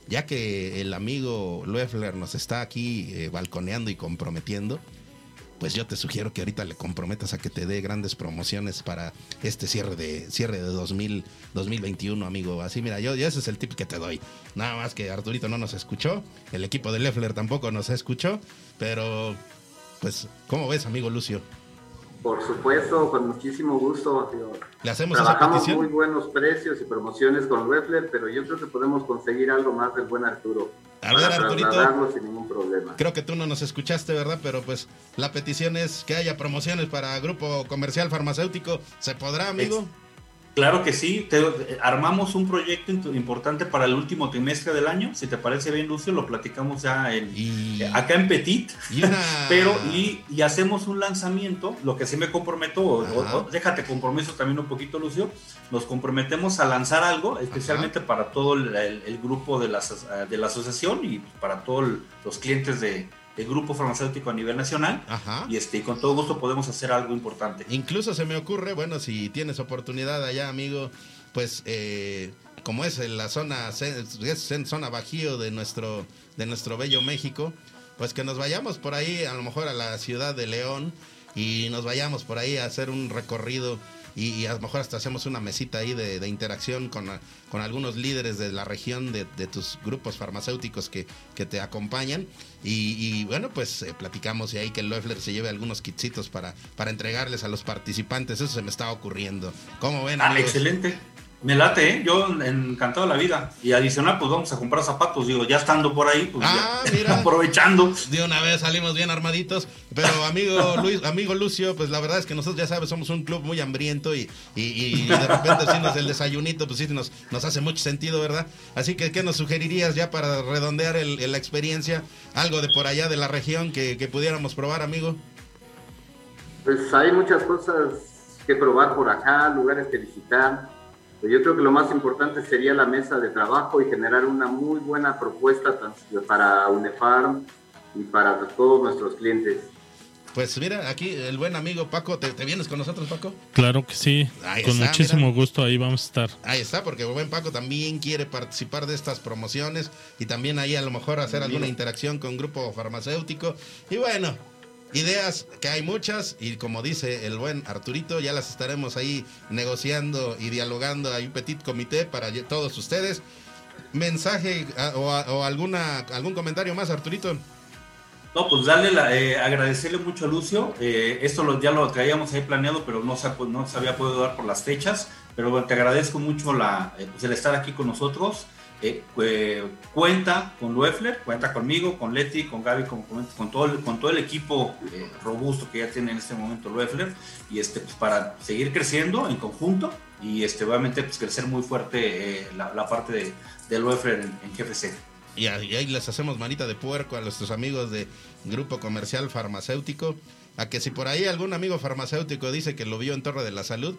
Ya que el amigo Loeffler nos está aquí eh, balconeando y comprometiendo, pues yo te sugiero que ahorita le comprometas a que te dé grandes promociones para este cierre de cierre de 2000, 2021, amigo. Así, mira, yo, ese es el tip que te doy. Nada más que Arturito no nos escuchó, el equipo de Leffler tampoco nos escuchó, pero pues, ¿cómo ves, amigo Lucio? Por supuesto, con muchísimo gusto. Le hacemos Trabajamos esa muy buenos precios y promociones con Leffler, pero yo creo que podemos conseguir algo más del buen Arturo. A ver, Arturito. sin ningún problema. Creo que tú no nos escuchaste, ¿verdad? Pero pues la petición es que haya promociones para Grupo Comercial Farmacéutico. ¿Se podrá, amigo? Claro que sí, armamos un proyecto importante para el último trimestre del año. Si te parece bien, Lucio, lo platicamos ya en, eh, acá en Petit. Pero y, hacemos un lanzamiento. Lo que sí me comprometo, déjate compromiso también un poquito, Lucio. Nos comprometemos a lanzar algo, especialmente para todo el, grupo de la, de la asociación y para todos los clientes de, el grupo farmacéutico a nivel nacional. Y este, con todo gusto podemos hacer algo importante. Incluso se me ocurre, bueno, si tienes oportunidad allá, amigo, pues eh, como es en la zona, es en zona bajío de nuestro, de nuestro bello México, pues que nos vayamos por ahí, a lo mejor a la ciudad de León, y nos vayamos por ahí a hacer un recorrido y, a lo mejor hasta hacemos una mesita ahí de, interacción con, con, algunos líderes de la región, de, tus grupos farmacéuticos que, que te acompañan. Y, bueno, pues eh, platicamos y ahí que el Loeffler se lleve algunos kitsitos para, para entregarles a los participantes. Eso se me estaba ocurriendo. ¿Cómo ven? Ah, excelente. Me late, ¿eh? yo encantado de la vida. Y adicional, pues vamos a comprar zapatos. Digo, ya estando por ahí, pues ah, aprovechando. De una vez salimos bien armaditos. Pero amigo Luis, amigo Lucio, pues la verdad es que nosotros ya sabes, somos un club muy hambriento y, y, de repente si nos el desayunito, pues sí nos, nos hace mucho sentido, ¿verdad? Así que, ¿qué nos sugerirías ya para redondear el, la experiencia? Algo de por allá de la región que, que pudiéramos probar, amigo. Pues hay muchas cosas que probar por acá, lugares que visitar yo creo que lo más importante sería la mesa de trabajo y generar una muy buena propuesta para UNEFARM y para todos nuestros clientes. Pues mira, aquí el buen amigo Paco, ¿te, vienes con nosotros, Paco? Claro que sí, con muchísimo gusto ahí vamos a estar. Ahí está, porque el buen Paco también quiere participar de estas promociones y también ahí a lo mejor hacer alguna interacción con grupo farmacéutico. Y bueno, Ideas que hay muchas y como dice el buen Arturito, ya las estaremos ahí negociando y dialogando. Hay un petit comité para todos ustedes. Mensaje o, alguna algún comentario más, Arturito. No, pues darle eh, agradecerle mucho a Lucio. Eh, esto lo, ya lo traíamos ahí planeado, pero no se, no se había podido dar por las fechas. Pero te agradezco mucho la, eh, pues el estar aquí con nosotros. Eh, cuenta con Loeffler, cuenta conmigo, con Leti, con Gaby, con, con, todo, el, con todo el equipo eh, robusto que ya tiene en este momento Loeffler, y este, pues, para seguir creciendo en conjunto y este, obviamente pues, crecer muy fuerte eh, la, parte de, de Loeffler en, en GFC. Y ahí les hacemos manita de puerco a nuestros amigos de Grupo Comercial Farmacéutico, a que si por ahí algún amigo farmacéutico dice que lo vio en Torre de la Salud,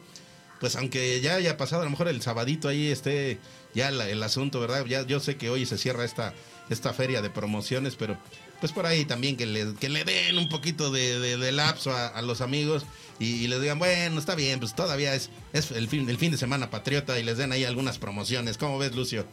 pues aunque ya haya pasado a lo mejor el sabadito ahí esté ya el asunto, ¿verdad? Ya yo sé que hoy se cierra esta, esta feria de promociones, pero pues por ahí también que le, que le den un poquito de, de, lapso a, los amigos y, les digan, bueno, está bien, pues todavía es, es el, fin, el fin de semana patriota y les den ahí algunas promociones. ¿Cómo ves, Lucio?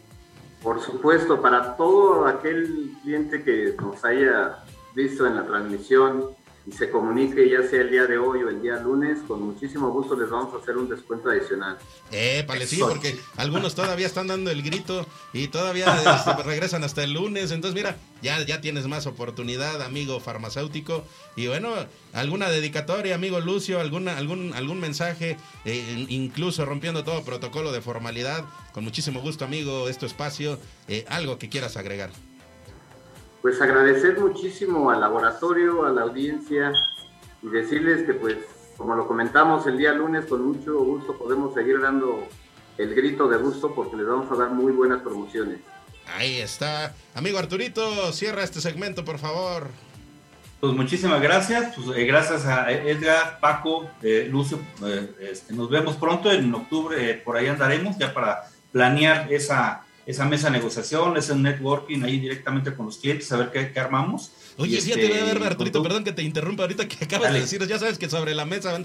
Por supuesto, para todo aquel cliente que nos haya visto en la transmisión, y se comunique ya sea el día de hoy o el día lunes, con muchísimo gusto les vamos a hacer un descuento adicional. Eh, sí, porque algunos todavía están dando el grito y todavía este, regresan hasta el lunes. Entonces, mira, ya, ya tienes más oportunidad, amigo farmacéutico. Y bueno, alguna dedicatoria, amigo Lucio, alguna, algún, algún mensaje, eh, incluso rompiendo todo protocolo de formalidad. Con muchísimo gusto, amigo, este espacio. Eh, algo que quieras agregar. Pues agradecer muchísimo al laboratorio, a la audiencia y decirles que pues como lo comentamos el día lunes, con mucho gusto podemos seguir dando el grito de gusto porque les vamos a dar muy buenas promociones. Ahí está. Amigo Arturito, cierra este segmento, por favor. Pues muchísimas gracias. Pues, eh, gracias a Edgar, Paco, eh, Lucio. Eh, este, nos vemos pronto en octubre. por ahí andaremos ya para planear esa, esa mesa de negociación, ese networking ahí directamente con los clientes, a ver qué, armamos. Oye, fíjate, este, a ver, Arturito, perdón que te interrumpa ahorita que acabas de decir, ya sabes que sobre la mesa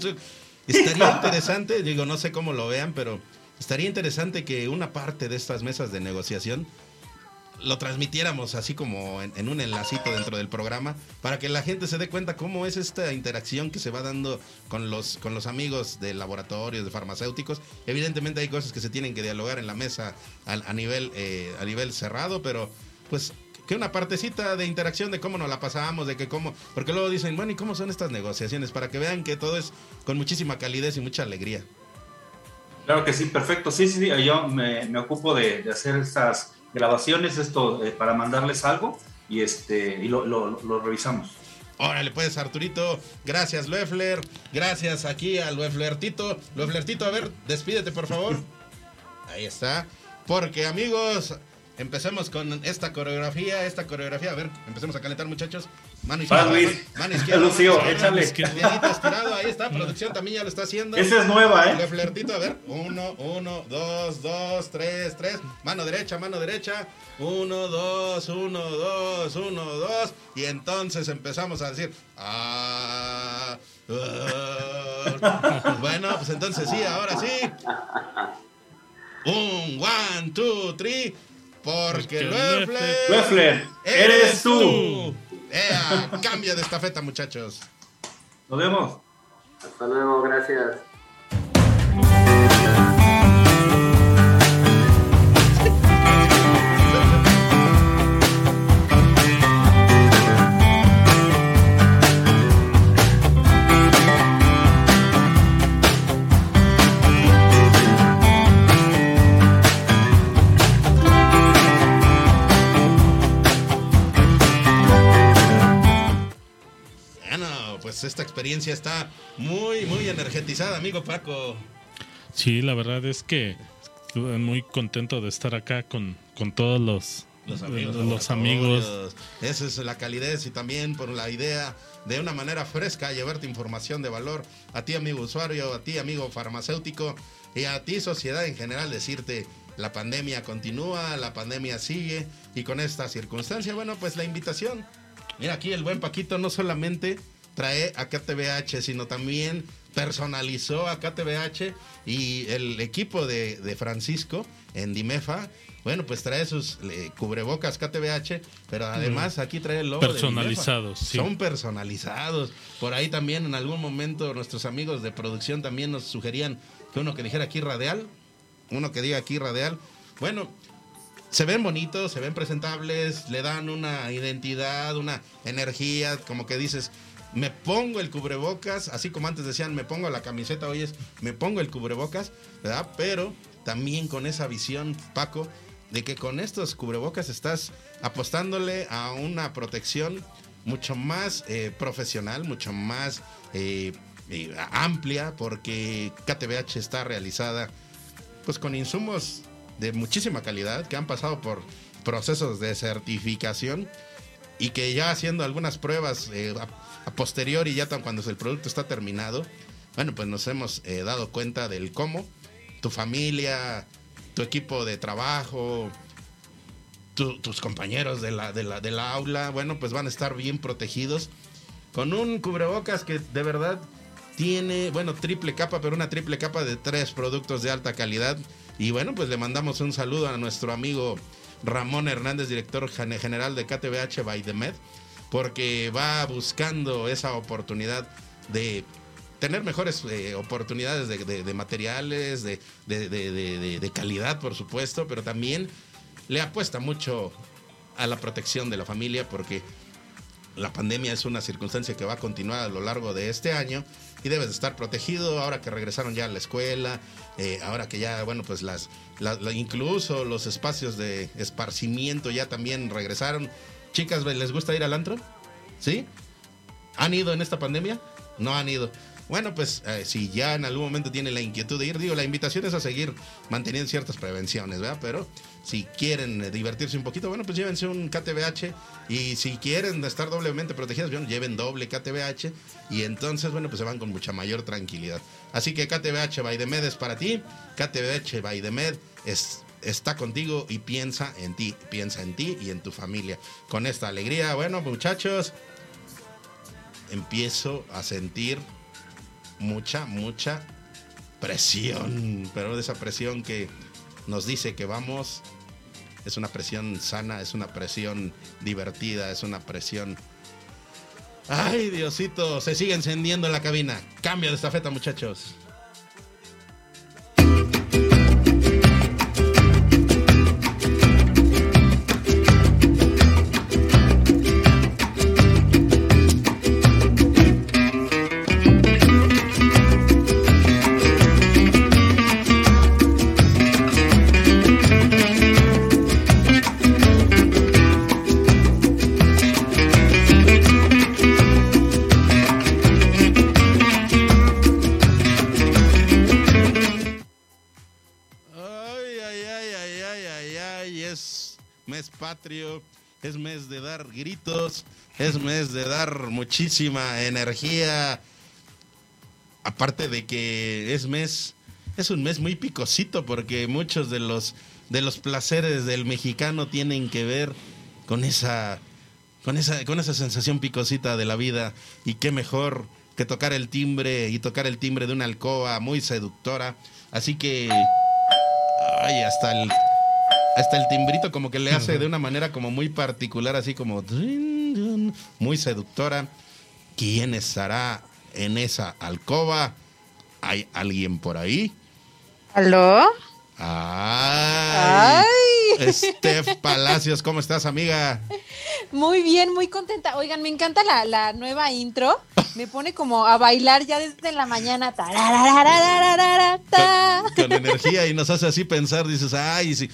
estaría interesante, digo, no sé cómo lo vean, pero estaría interesante que una parte de estas mesas de negociación lo transmitiéramos así como en, un enlacito dentro del programa para que la gente se dé cuenta cómo es esta interacción que se va dando con los, con los amigos de laboratorios, de farmacéuticos. Evidentemente hay cosas que se tienen que dialogar en la mesa a, nivel, eh, a nivel cerrado, pero pues que una partecita de interacción de cómo nos la pasamos, de que cómo, porque luego dicen, bueno, ¿y cómo son estas negociaciones? Para que vean que todo es con muchísima calidez y mucha alegría. Claro que sí, perfecto. Sí, sí, yo me, ocupo de hacer estas grabaciones, esto eh, para mandarles algo y, este, y lo, lo, revisamos. Órale, pues, Arturito. Gracias, Loeffler. Gracias aquí a Loefflertito. Loefflertito, a ver, despídete, por favor. Ahí está. Porque, amigos, Empecemos con esta coreografía, esta coreografía. A ver, empecemos a calentar, muchachos. Mano izquierda. Mano izquierda. Lucio, échale. estirado, ahí está. Producción también ya lo está haciendo. Esa es nueva, ¿eh? Le flertito, a ver. Uno, uno, dos, dos, tres, tres. Mano derecha, mano derecha. Uno, dos, uno, dos, uno, dos. Y entonces empezamos a decir. Ah, ah". bueno, pues entonces sí, ahora sí. Un, one, two, three. Porque Loeffler, eres tú. cambia de estafeta, muchachos. Nos vemos. Hasta luego, gracias. Pues, esta experiencia está muy, muy energetizada, amigo Paco. Sí, la verdad es que muy contento de estar acá con, con todos los, los amigos. Los amigos. Esa es la calidez y también por la idea de una manera fresca llevarte información de valor a ti, amigo usuario, a ti, amigo farmacéutico y a ti, sociedad en general, decirte. La pandemia continúa, la pandemia sigue y con esta circunstancia, bueno, pues la invitación. Mira aquí el buen Paquito no solamente trae a KTBH, sino también personalizó a KTBH y el equipo de, Francisco en Dimefa. Bueno, pues trae sus cubrebocas KTBH, pero además aquí trae el logo. Personalizados, Son personalizados. Por ahí también en algún momento nuestros amigos de producción también nos sugerían que uno que dijera aquí radial, uno que diga aquí radial. Bueno, se ven bonitos, se ven presentables, le dan una identidad, una energía, como que dices, me pongo el cubrebocas, así como antes decían, me pongo la camiseta, hoy es, me pongo el cubrebocas, ¿verdad? Pero también con esa visión, Paco, de que con estos cubrebocas estás apostándole a una protección mucho más eh, profesional, mucho más eh, eh, amplia, porque KTBH está realizada pues con insumos de muchísima calidad que han pasado por procesos de certificación y que ya haciendo algunas pruebas a posteriori, ya cuando el producto está terminado, bueno, pues nos hemos eh, dado cuenta del cómo tu familia, tu equipo de trabajo, tus compañeros de la, de, la, de la aula, bueno, pues van a estar bien protegidos con un cubrebocas que de verdad tiene, bueno, triple capa, pero una triple capa de tres productos de alta calidad. Y bueno, pues le mandamos un saludo a nuestro amigo Ramón Hernández, director general de KTBH by the porque va buscando esa oportunidad de tener mejores eh, oportunidades de, materiales, de, calidad, por supuesto, pero también le apuesta mucho a la protección de la familia porque la pandemia es una circunstancia que va a continuar a lo largo de este año y debes estar protegido ahora que regresaron ya a la escuela, eh, ahora que ya, bueno, pues las, incluso los espacios de esparcimiento ya también regresaron Chicas, ¿les gusta ir al antro? ¿Sí? ¿Han ido en esta pandemia? No han ido. Bueno, pues eh, si ya en algún momento tiene la inquietud de ir, digo, la invitación es a seguir manteniendo ciertas prevenciones, ¿verdad? Pero si quieren eh, divertirse un poquito, bueno, pues llévense un KTBH y si quieren estar doblemente protegidos, bueno, lleven doble KTBH y entonces, bueno, pues se van con mucha mayor tranquilidad. Así que KTBH by the Med es para ti, KTBH by the Med es está contigo y piensa en ti, piensa en ti y en tu familia. Con esta alegría, bueno, muchachos, empiezo a sentir mucha, mucha presión, pero esa presión que nos dice que vamos, es una presión sana, es una presión divertida, es una presión... Ay, Diosito, se sigue encendiendo la cabina. Cambio de estafeta, muchachos. Muchísima energía. Aparte de que es mes, es un mes muy picosito porque muchos de los de los placeres del mexicano tienen que ver con esa con esa con esa sensación picosita de la vida y qué mejor que tocar el timbre y tocar el timbre de una alcoba muy seductora. Así que ay, hasta el hasta el timbrito como que le hace de una manera como muy particular, así como muy seductora. ¿Quién estará en esa alcoba? ¿Hay alguien por ahí? ¿Aló? Ay, Ay. Steph Palacios, ¿cómo estás, amiga? Muy bien, muy contenta. Oigan, me encanta la, nueva intro. Me pone como a bailar ya desde la mañana. Con, con energía y nos hace así pensar, dices, ay, si,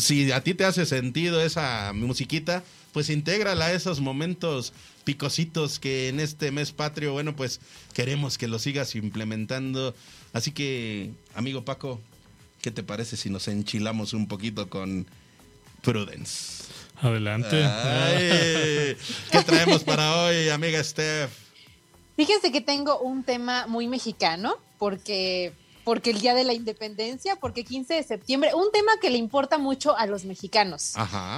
si a ti te hace sentido esa musiquita, pues intégrala a esos momentos picositos que en este mes patrio, bueno, pues queremos que lo sigas implementando. Así que, amigo Paco, ¿qué te parece si nos enchilamos un poquito con Prudence? Adelante. ¿Qué traemos para hoy, amiga Steph? Fíjense que tengo un tema muy mexicano, porque porque el Día de la Independencia, porque 15 de septiembre, un tema que le importa mucho a los mexicanos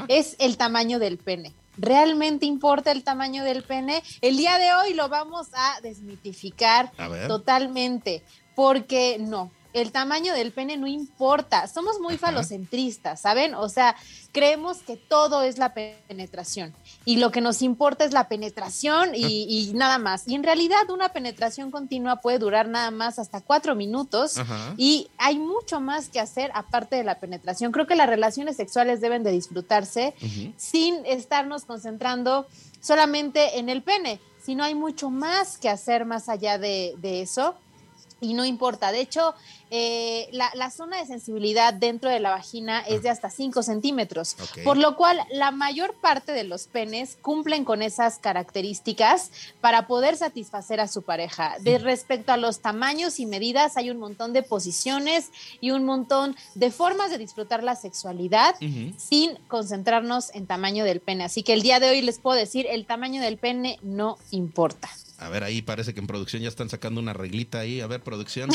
es el tamaño del pene. ¿Realmente importa el tamaño del pene? El día de hoy lo vamos a desmitificar totalmente, porque no, el tamaño del pene no importa. Somos muy falocentristas, ¿saben? O sea, creemos que todo es la penetración y lo que nos importa es la penetración y, nada más. Y en realidad una penetración continua puede durar nada más hasta cuatro minutos y hay mucho más que hacer aparte de la penetración. Creo que las relaciones sexuales deben de disfrutarse sin estarnos concentrando solamente en el pene, sino hay mucho más que hacer más allá de, de eso y no importa. De hecho, eh, la, zona de sensibilidad dentro de la vagina es de hasta 5 centímetros, por lo cual la mayor parte de los penes cumplen con esas características para poder satisfacer a su pareja. De respecto a los tamaños y medidas, hay un montón de posiciones y un montón de formas de disfrutar la sexualidad sin concentrarnos en tamaño del pene. Así que el día de hoy les puedo decir, el tamaño del pene no importa. A ver, ahí parece que en producción ya están sacando una reglita ahí. A ver, producción.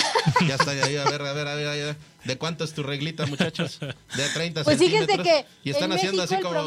Ya está ahí, a ver, a ver, a ver. ¿De cuánto es tu reglita, muchachos? De 30 pues centímetros. que y están haciendo así como,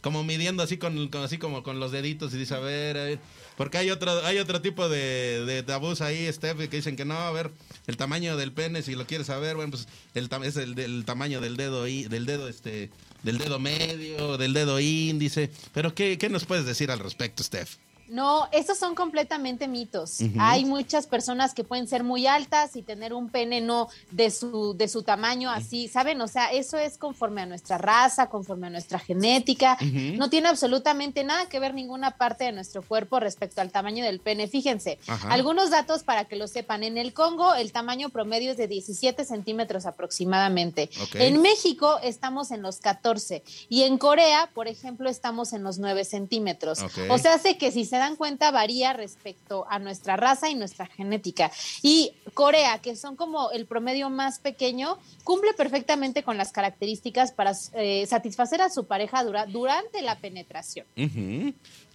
como midiendo así con, así como con los deditos y dice, a ver, a ver. Porque hay otro, hay otro tipo de, de tabús ahí, Steph, que dicen que no, a ver, el tamaño del pene, si lo quieres saber, bueno, pues el, es el, el tamaño del dedo ahí, del dedo este, del dedo medio, del dedo índice. Pero ¿qué, qué nos puedes decir al respecto, Steph? No, estos son completamente mitos. Hay muchas personas que pueden ser muy altas y tener un pene no de su, de su tamaño así, ¿saben? O sea, eso es conforme a nuestra raza, conforme a nuestra genética. No tiene absolutamente nada que ver ninguna parte de nuestro cuerpo respecto al tamaño del pene. Fíjense, algunos datos para que lo sepan. En el Congo el tamaño promedio es de 17 centímetros aproximadamente. En México estamos en los 14 y en Corea, por ejemplo, estamos en los 9 centímetros. O sea, hace que si se dan cuenta varía respecto a nuestra raza y nuestra genética. Y Corea, que son como el promedio más pequeño, cumple perfectamente con las características para eh, satisfacer a su pareja durante la penetración.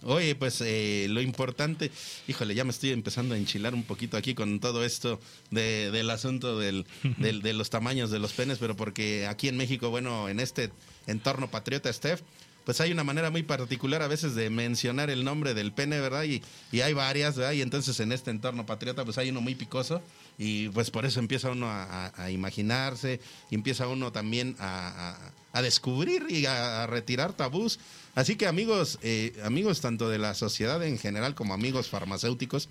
Oye, pues eh, lo importante, híjole, ya me estoy empezando a enchilar un poquito aquí con todo esto del asunto del, de los tamaños de los penes, pero porque aquí en México, bueno, en este entorno patriota, Steph, pues hay una manera muy particular a veces de mencionar el nombre del pene, ¿verdad? Y, y hay varias, ¿verdad? Y entonces en este entorno patriota pues hay uno muy picoso y pues por eso empieza uno a, imaginarse y empieza uno también a, descubrir y a, retirar tabús. Así que amigos, eh, amigos tanto de la sociedad en general como amigos farmacéuticos,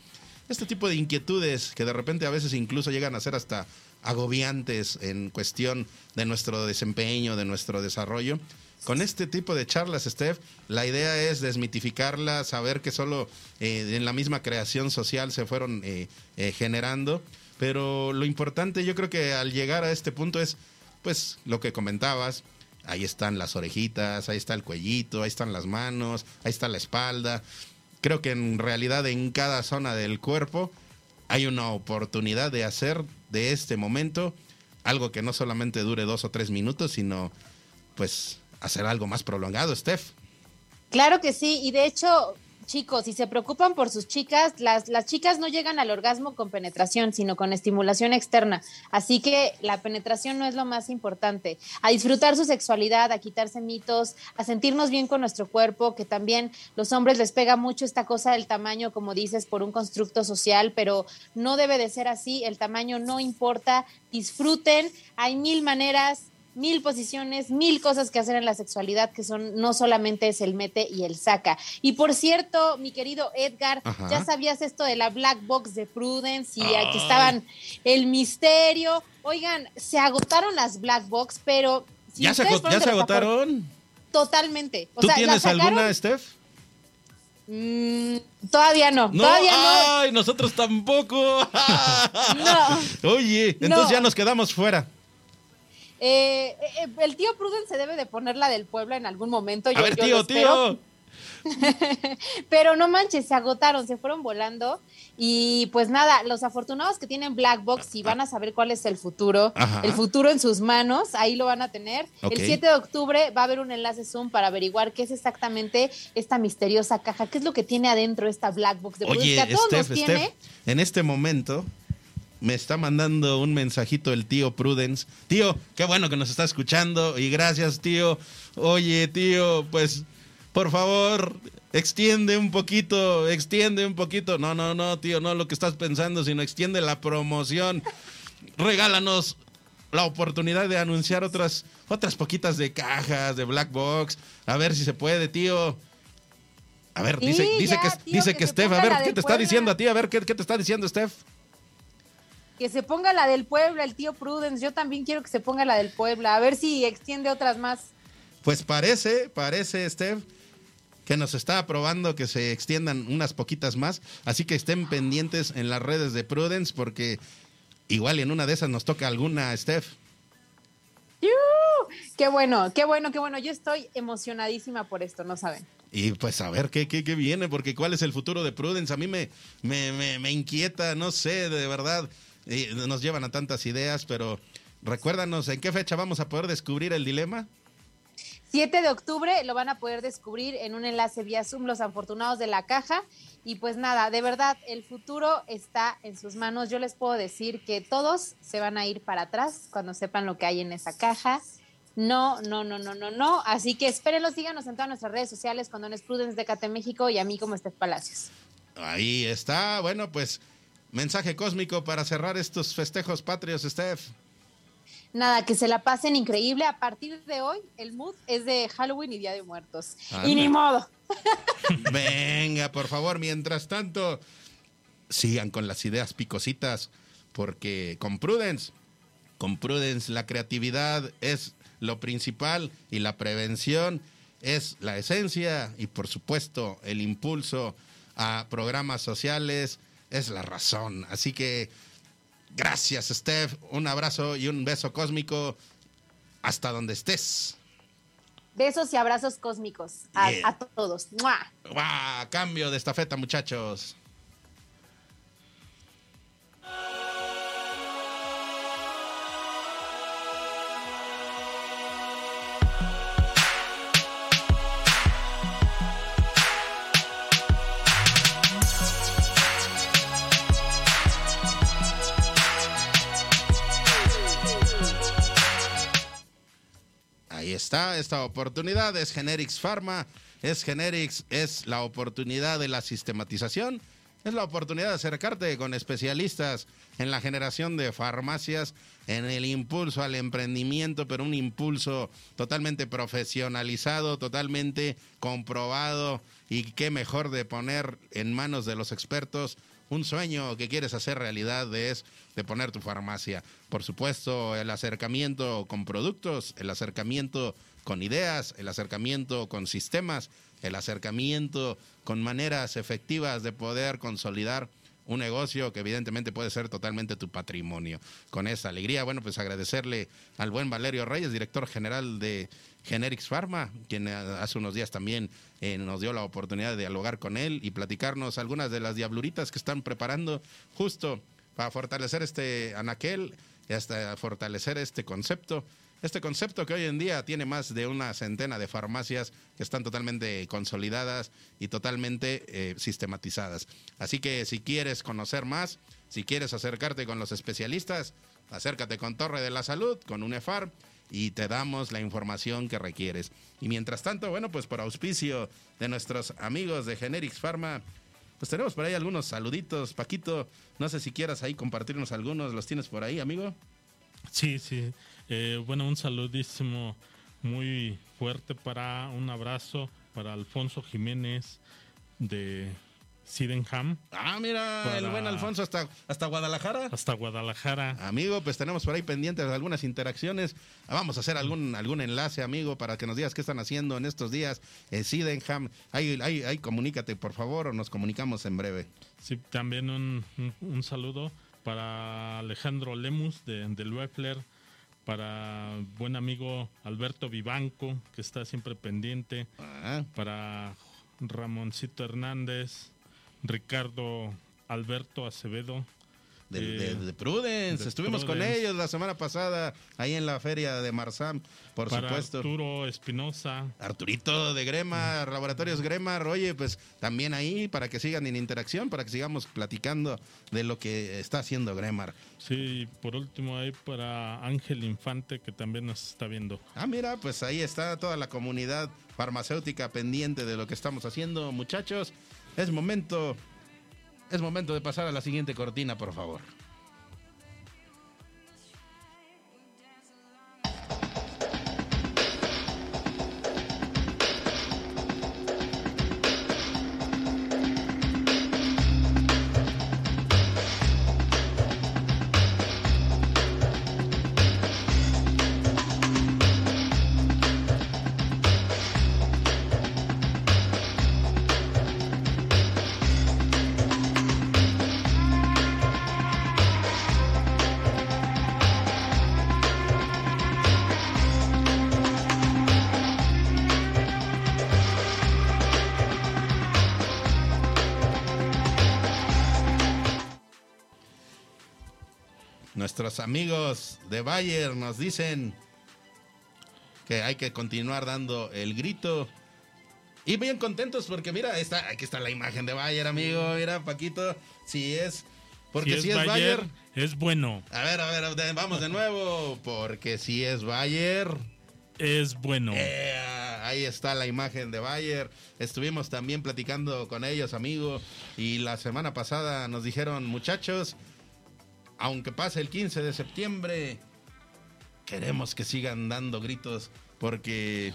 este tipo de inquietudes que de repente a veces incluso llegan a ser hasta agobiantes en cuestión de nuestro desempeño, de nuestro desarrollo, con este tipo de charlas, Steph, la idea es desmitificarla, saber que solo eh, en la misma creación social se fueron eh, eh, generando, pero lo importante yo creo que al llegar a este punto es, pues, lo que comentabas, ahí están las orejitas, ahí está el cuellito, ahí están las manos, ahí está la espalda. Creo que en realidad en cada zona del cuerpo hay una oportunidad de hacer de este momento algo que no solamente dure dos o tres minutos, sino pues hacer algo más prolongado, Steph. Claro que sí, y de hecho, chicos, si se preocupan por sus chicas, las, las chicas no llegan al orgasmo con penetración, sino con estimulación externa. Así que la penetración no es lo más importante. A disfrutar su sexualidad, a quitarse mitos, a sentirnos bien con nuestro cuerpo, que también los hombres les pega mucho esta cosa del tamaño, como dices, por un constructo social, pero no debe de ser así. El tamaño no importa. Disfruten. Hay mil maneras mil posiciones, mil cosas que hacer en la sexualidad que son no solamente es el mete y el saca. Y por cierto, mi querido Edgar, ya sabías esto de la black box de Prudence y aquí estaban el misterio. Oigan, se agotaron las black box, pero ya se, agotaron. Totalmente. ¿Tú tienes alguna, Steph? Mm, todavía no, todavía no. Ay, nosotros tampoco. no. Oye, entonces ya nos quedamos fuera. Eh, eh, el tío Pruden se debe de poner la del pueblo en algún momento. A ver, tío, tío. Pero no manches, se agotaron, se fueron volando. Y pues nada, los afortunados que tienen Black Box y van a saber cuál es el futuro, el futuro en sus manos, ahí lo van a tener. El 7 de octubre va a haber un enlace Zoom para averiguar qué es exactamente esta misteriosa caja, qué es lo que tiene adentro esta Black Box de Oye, tiene. en este momento me está mandando un mensajito el tío Prudence. Tío, qué bueno que nos está escuchando y gracias, tío. Oye, tío, pues por favor, extiende un poquito, extiende un poquito. No, no, no, tío, no lo que estás pensando, sino extiende la promoción. Regálanos la oportunidad de anunciar otras otras poquitas de cajas, de black box. A ver si se puede, tío. A ver, dice, dice que, dice que, Steph, a ver, ¿qué te está diciendo a ti? A ver, ¿qué, qué te está diciendo Steph? Que se ponga la del Puebla, el tío Prudence. Yo también quiero que se ponga la del Puebla, a ver si extiende otras más. Pues parece, parece, Steph, que nos está aprobando que se extiendan unas poquitas más. Así que estén pendientes en las redes de Prudence, porque igual en una de esas nos toca alguna, Steph. Qué bueno, qué bueno, qué bueno. Yo estoy emocionadísima por esto, no saben. Y pues a ver qué, qué, qué viene, porque cuál es el futuro de Prudence. A mí me, me, me, me inquieta, no sé, de verdad nos llevan a tantas ideas, pero recuérdanos, ¿en qué fecha vamos a poder descubrir el dilema? 7 de octubre lo van a poder descubrir en un enlace vía Zoom, los afortunados de la caja. Y pues nada, de verdad, el futuro está en sus manos. Yo les puedo decir que todos se van a ir para atrás cuando sepan lo que hay en esa caja. No, no, no, no, no, no. Así que espérenlo, síganos en todas nuestras redes sociales, cuando es Prudence de Cate México y a mí como Estef Palacios. Ahí está. Bueno, pues Mensaje cósmico para cerrar estos festejos patrios, Steph. nada, que se la pasen increíble. A partir de hoy, el mood es de Halloween y Día de Muertos. Y ni modo. Venga, por favor, mientras tanto, sigan con las ideas picositas, porque con Prudence, con Prudence la creatividad es lo principal y la prevención es la esencia y por supuesto el impulso a programas sociales es la razón. Así que gracias Steph, un abrazo y un beso cósmico hasta donde estés. Besos y abrazos cósmicos a, todos. Cambio de estafeta muchachos. Está esta oportunidad, es Generics Pharma, es Generics, es la oportunidad de la sistematización, es la oportunidad de acercarte con especialistas en la generación de farmacias, en el impulso al emprendimiento, pero un impulso totalmente profesionalizado, totalmente comprobado y qué mejor de poner en manos de los expertos un sueño que quieres hacer realidad es de poner tu farmacia. Por supuesto, el acercamiento con productos, el acercamiento con ideas, el acercamiento con sistemas, el acercamiento con maneras efectivas de poder consolidar un negocio que evidentemente puede ser totalmente tu patrimonio. Con esa alegría, bueno, pues agradecerle al buen Valerio Reyes, director general de Generics Pharma, quien eh, hace unos días también eh, nos dio la oportunidad de dialogar con él y platicarnos algunas de las diabluritas que están preparando justo para fortalecer este anaquel hasta fortalecer este concepto este concepto que hoy en día tiene más de una centena de farmacias que están totalmente consolidadas y totalmente eh, sistematizadas. Así que si quieres conocer más, si quieres acercarte con los especialistas, acércate con Torre de la Salud, con UNEFAR y te damos la información que requieres. Y mientras tanto, bueno, pues por auspicio de nuestros amigos de Generics Pharma, pues tenemos por ahí algunos saluditos. Paquito, no sé si quieras ahí compartirnos algunos, ¿los tienes por ahí, amigo? Sí, sí. Eh, bueno, un saludísimo muy fuerte para un abrazo para Alfonso Jiménez de Sydenham. Ah, mira, el buen Alfonso hasta, hasta Guadalajara. Hasta Guadalajara. Amigo, pues tenemos por ahí pendientes algunas interacciones. Vamos a hacer algún, algún enlace, amigo, para que nos digas qué están haciendo en estos días en Sydenham. Ahí, ahí, ahí comunícate, por favor, o nos comunicamos en breve. Sí, también un, un saludo para Alejandro Lemus de, de para buen amigo Alberto Vivanco, que está siempre pendiente, ah. para Ramoncito Hernández, Ricardo Alberto Acevedo, de, de, Prudence. Estuvimos con ellos la semana pasada ahí en la feria de Marsam, por supuesto. Arturo Espinosa. Arturito de Grema, Laboratorios Grema. Oye, pues también ahí para que sigan en interacción, para que sigamos platicando de lo que está haciendo Gremar. Sí, por último ahí para Ángel Infante que también nos está viendo. Ah, mira, pues ahí está toda la comunidad farmacéutica pendiente de lo que estamos haciendo, muchachos. Es momento es momento de pasar a la siguiente cortina, por favor. Amigos de Bayer nos dicen que hay que continuar dando el grito. Y bien contentos porque mira, está, aquí está la imagen de Bayer, amigo. Mira, Paquito, si es... Porque si, es, Bayer, es bueno. A ver, a ver, vamos de nuevo. Porque si es Bayer... Es bueno. Eh, ahí está la imagen de Bayer. Estuvimos también platicando con ellos, amigo. Y la semana pasada nos dijeron, muchachos, aunque pase el 15 de septiembre, queremos que sigan dando gritos porque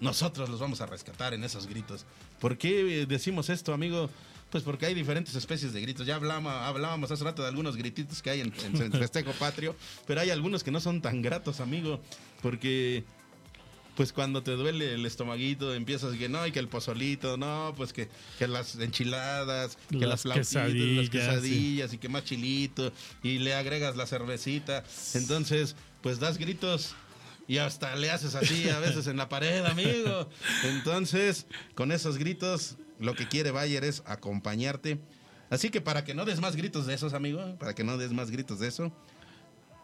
nosotros los vamos a rescatar en esos gritos. ¿Por qué decimos esto, amigo? Pues porque hay diferentes especies de gritos. Ya hablábamos, hablábamos hace rato de algunos grititos que hay en, en, festejo patrio, pero hay algunos que no son tan gratos, amigo, porque pues cuando te duele el estomaguito empiezas que no, y que el pozolito, no, pues que, las enchiladas, que las, quesadillas, las quesadillas y que más chilito y le agregas la cervecita. Entonces, pues das gritos y hasta le haces así a veces en la pared, amigo. Entonces, con esos gritos, lo que quiere Bayer es acompañarte. Así que para que no des más gritos de esos, amigo, para que no des más gritos de eso,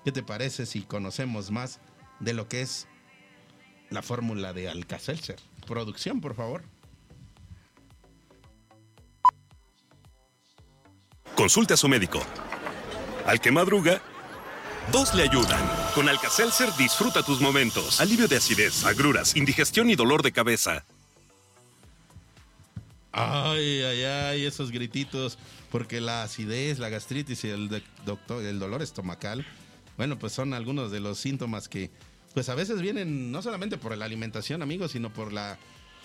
¿qué te parece si conocemos más de lo que es la fórmula de Alcacelser. Producción, por favor. Consulte a su médico. Al que madruga, dos le ayudan. Con Alcacelser disfruta tus momentos. Alivio de acidez, agruras, indigestión y dolor de cabeza. Ay, ay, ay, esos grititos. Porque la acidez, la gastritis y el, doctor, el dolor estomacal, bueno, pues son algunos de los síntomas que pues a veces vienen no solamente por la alimentación, amigos, sino por la,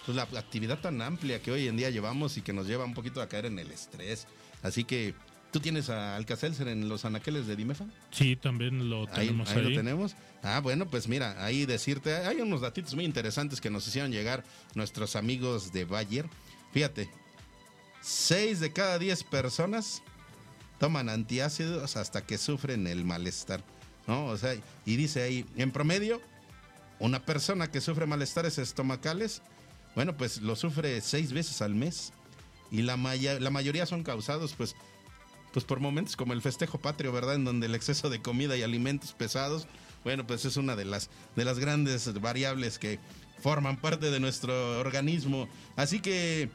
pues, la actividad tan amplia que hoy en día llevamos y que nos lleva un poquito a caer en el estrés. Así que, ¿tú tienes a Alcacelser en los anaqueles de Dimefa? Sí, también lo tenemos ahí. Ahí, lo tenemos. Ah, bueno, pues mira, ahí decirte, hay unos datitos muy interesantes que nos hicieron llegar nuestros amigos de Bayer. Fíjate, 6 de cada 10 personas toman antiácidos hasta que sufren el malestar. ¿No? O sea, y dice ahí, en promedio, una persona que sufre malestares estomacales, bueno, pues lo sufre seis veces al mes. Y la, la mayoría son causados, pues, pues por momentos como el festejo patrio, ¿verdad? En donde el exceso de comida y alimentos pesados, bueno, pues es una de las, de las grandes variables que forman parte de nuestro organismo. Así que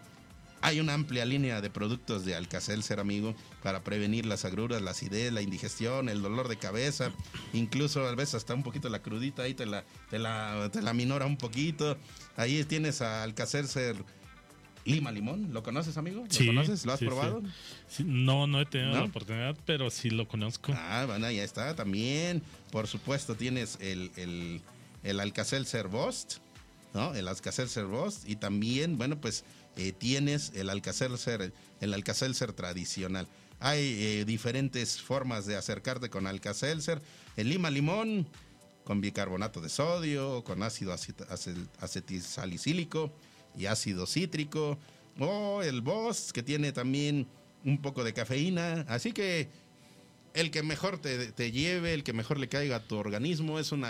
hay una amplia línea de productos de Alcacelser, amigo, para prevenir las agruras, la acidez, la indigestión, el dolor de cabeza, incluso a veces hasta un poquito la crudita ahí te la, te la, te la minora un poquito. Ahí tienes a Alcacelser Lima Limón, ¿lo conoces, amigo? ¿Lo conoces? ¿Lo has probado? no, no he tenido la oportunidad, pero sí lo conozco. Ah, bueno, ahí está. También, por supuesto, tienes el, el, el Alcacelser Bost, ¿no? El Alcacelser Bost y también, bueno, pues eh, tienes el Alcacelser, el Alcacelser tradicional. Hay eh, diferentes formas de acercarte con Alcacelser. El lima limón con bicarbonato de sodio, con ácido acetilsalicílico y ácido cítrico. O el Boss que tiene también un poco de cafeína. Así que el que mejor te, lleve, el que mejor le caiga a tu organismo, es un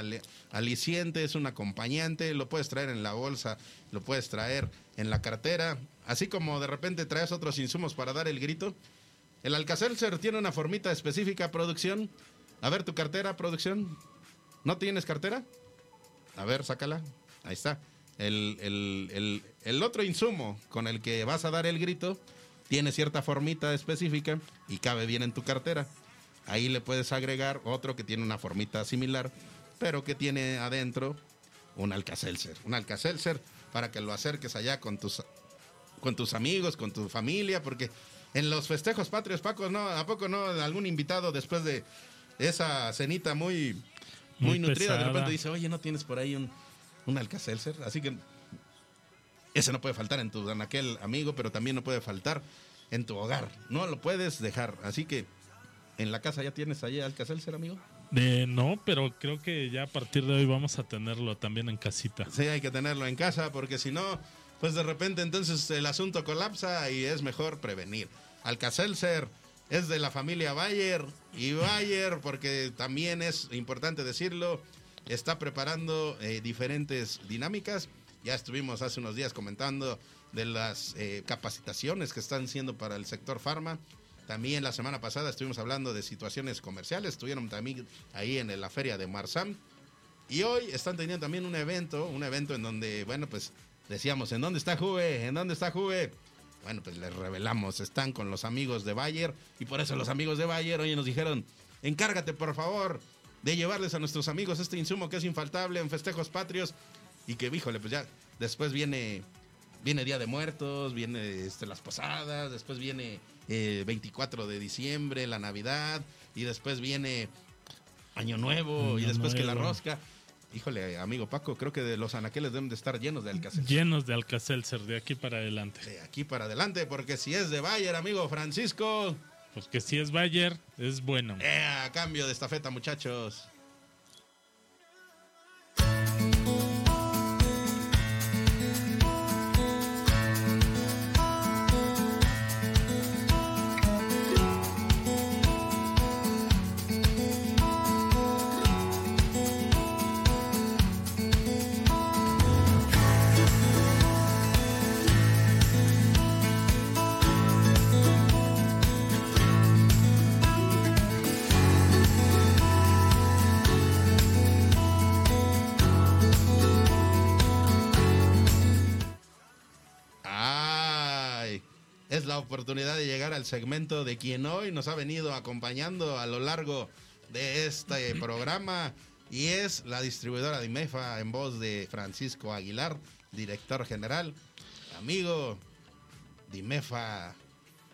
aliciente, es un acompañante, lo puedes traer en la bolsa, lo puedes traer en la cartera, así como de repente traes otros insumos para dar el grito. El Alcacelser tiene una formita específica, producción. A ver tu cartera, producción. ¿No tienes cartera? A ver, sácala. Ahí está. El, el, el otro insumo con el que vas a dar el grito tiene cierta formita específica y cabe bien en tu cartera. Ahí le puedes agregar otro que tiene una formita similar, pero que tiene adentro un Alcacelser. Un Alcacelser para que lo acerques allá con tus, con tus amigos, con tu familia, porque en los festejos patrios, Paco, ¿no? ¿A poco no? Algún invitado después de esa cenita muy, muy, nutrida, de repente dice, oye, ¿no tienes por ahí un, un Alcacelser? Así que ese no puede faltar en tu aquel amigo, pero también no puede faltar en tu hogar. No lo puedes dejar. Así que ¿En la casa ya tienes ahí Alcacelser, amigo? Eh, no, pero creo que ya a partir de hoy vamos a tenerlo también en casita. Sí, hay que tenerlo en casa porque si no, pues de repente entonces el asunto colapsa y es mejor prevenir. Alcacelser es de la familia Bayer y Bayer, porque también es importante decirlo, está preparando eh, diferentes dinámicas. Ya estuvimos hace unos días comentando de las eh, capacitaciones que están siendo para el sector farma. También la semana pasada estuvimos hablando de situaciones comerciales, estuvieron también ahí en la feria de Marsam. Y hoy están teniendo también un evento, un evento en donde, bueno, pues decíamos, ¿en dónde está Juve? ¿En dónde está Juve? Bueno, pues les revelamos, están con los amigos de Bayer y por eso los amigos de Bayer hoy nos dijeron, encárgate por favor de llevarles a nuestros amigos este insumo que es infaltable en festejos patrios y que, híjole, pues ya después viene viene Día de Muertos, viene este, las posadas, después viene 24 eh, de diciembre, la Navidad, y después viene Año nuevo y después que la rosca. Híjole, amigo Paco, creo que de los anaqueles deben de estar llenos de Alcacelser. Llenos de Alcacelser, de aquí para adelante. De aquí para adelante, porque si es de Bayer, amigo Francisco. Pues que si es Bayer, es bueno. Eh, a cambio de estafeta, muchachos. Oportunidad de llegar al segmento de quien hoy nos ha venido acompañando a lo largo de este programa y es la distribuidora Dimefa en voz de Francisco Aguilar, director general. Amigo, Dimefa,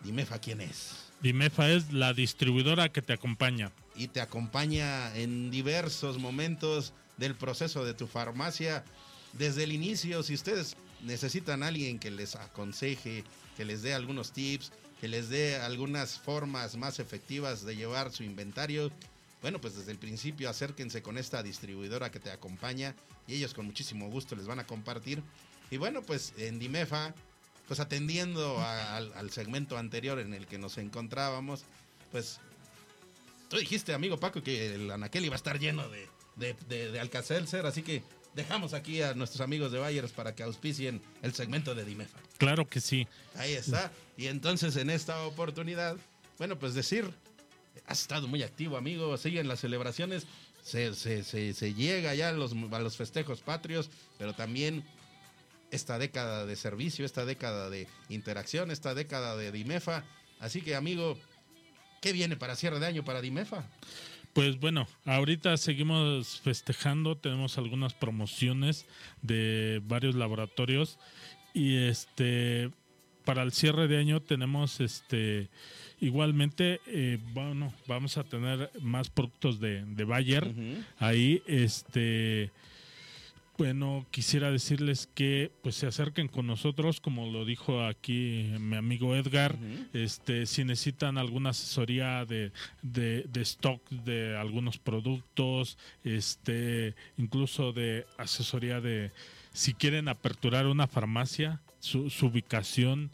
Dimefa, ¿quién es? Dimefa es la distribuidora que te acompaña. Y te acompaña en diversos momentos del proceso de tu farmacia. Desde el inicio, si ustedes necesitan a alguien que les aconseje, que les dé algunos tips, que les dé algunas formas más efectivas de llevar su inventario. Bueno, pues desde el principio acérquense con esta distribuidora que te acompaña y ellos con muchísimo gusto les van a compartir. Y bueno, pues en Dimefa, pues atendiendo al, segmento anterior en el que nos encontrábamos, pues tú dijiste, amigo Paco, que el Anaquel iba a estar lleno de, de, de, de Alcacelser, así que dejamos aquí a nuestros amigos de Bayers para que auspicien el segmento de Dimefa. Claro que sí. Ahí está. Y entonces en esta oportunidad, bueno, pues decir, has estado muy activo, amigo, siguen las celebraciones, se, se, llega ya a los, a los festejos patrios, pero también esta década de servicio, esta década de interacción, esta década de Dimefa. Así que, amigo, ¿qué viene para cierre de año para Dimefa? Pues bueno, ahorita seguimos festejando, tenemos algunas promociones de varios laboratorios y este para el cierre de año tenemos este igualmente eh, bueno vamos a tener más productos de, de Bayer. Ahí este bueno, quisiera decirles que pues se acerquen con nosotros, como lo dijo aquí mi amigo Edgar, este si necesitan alguna asesoría de, de, stock de algunos productos, este incluso de asesoría de si quieren aperturar una farmacia, su, ubicación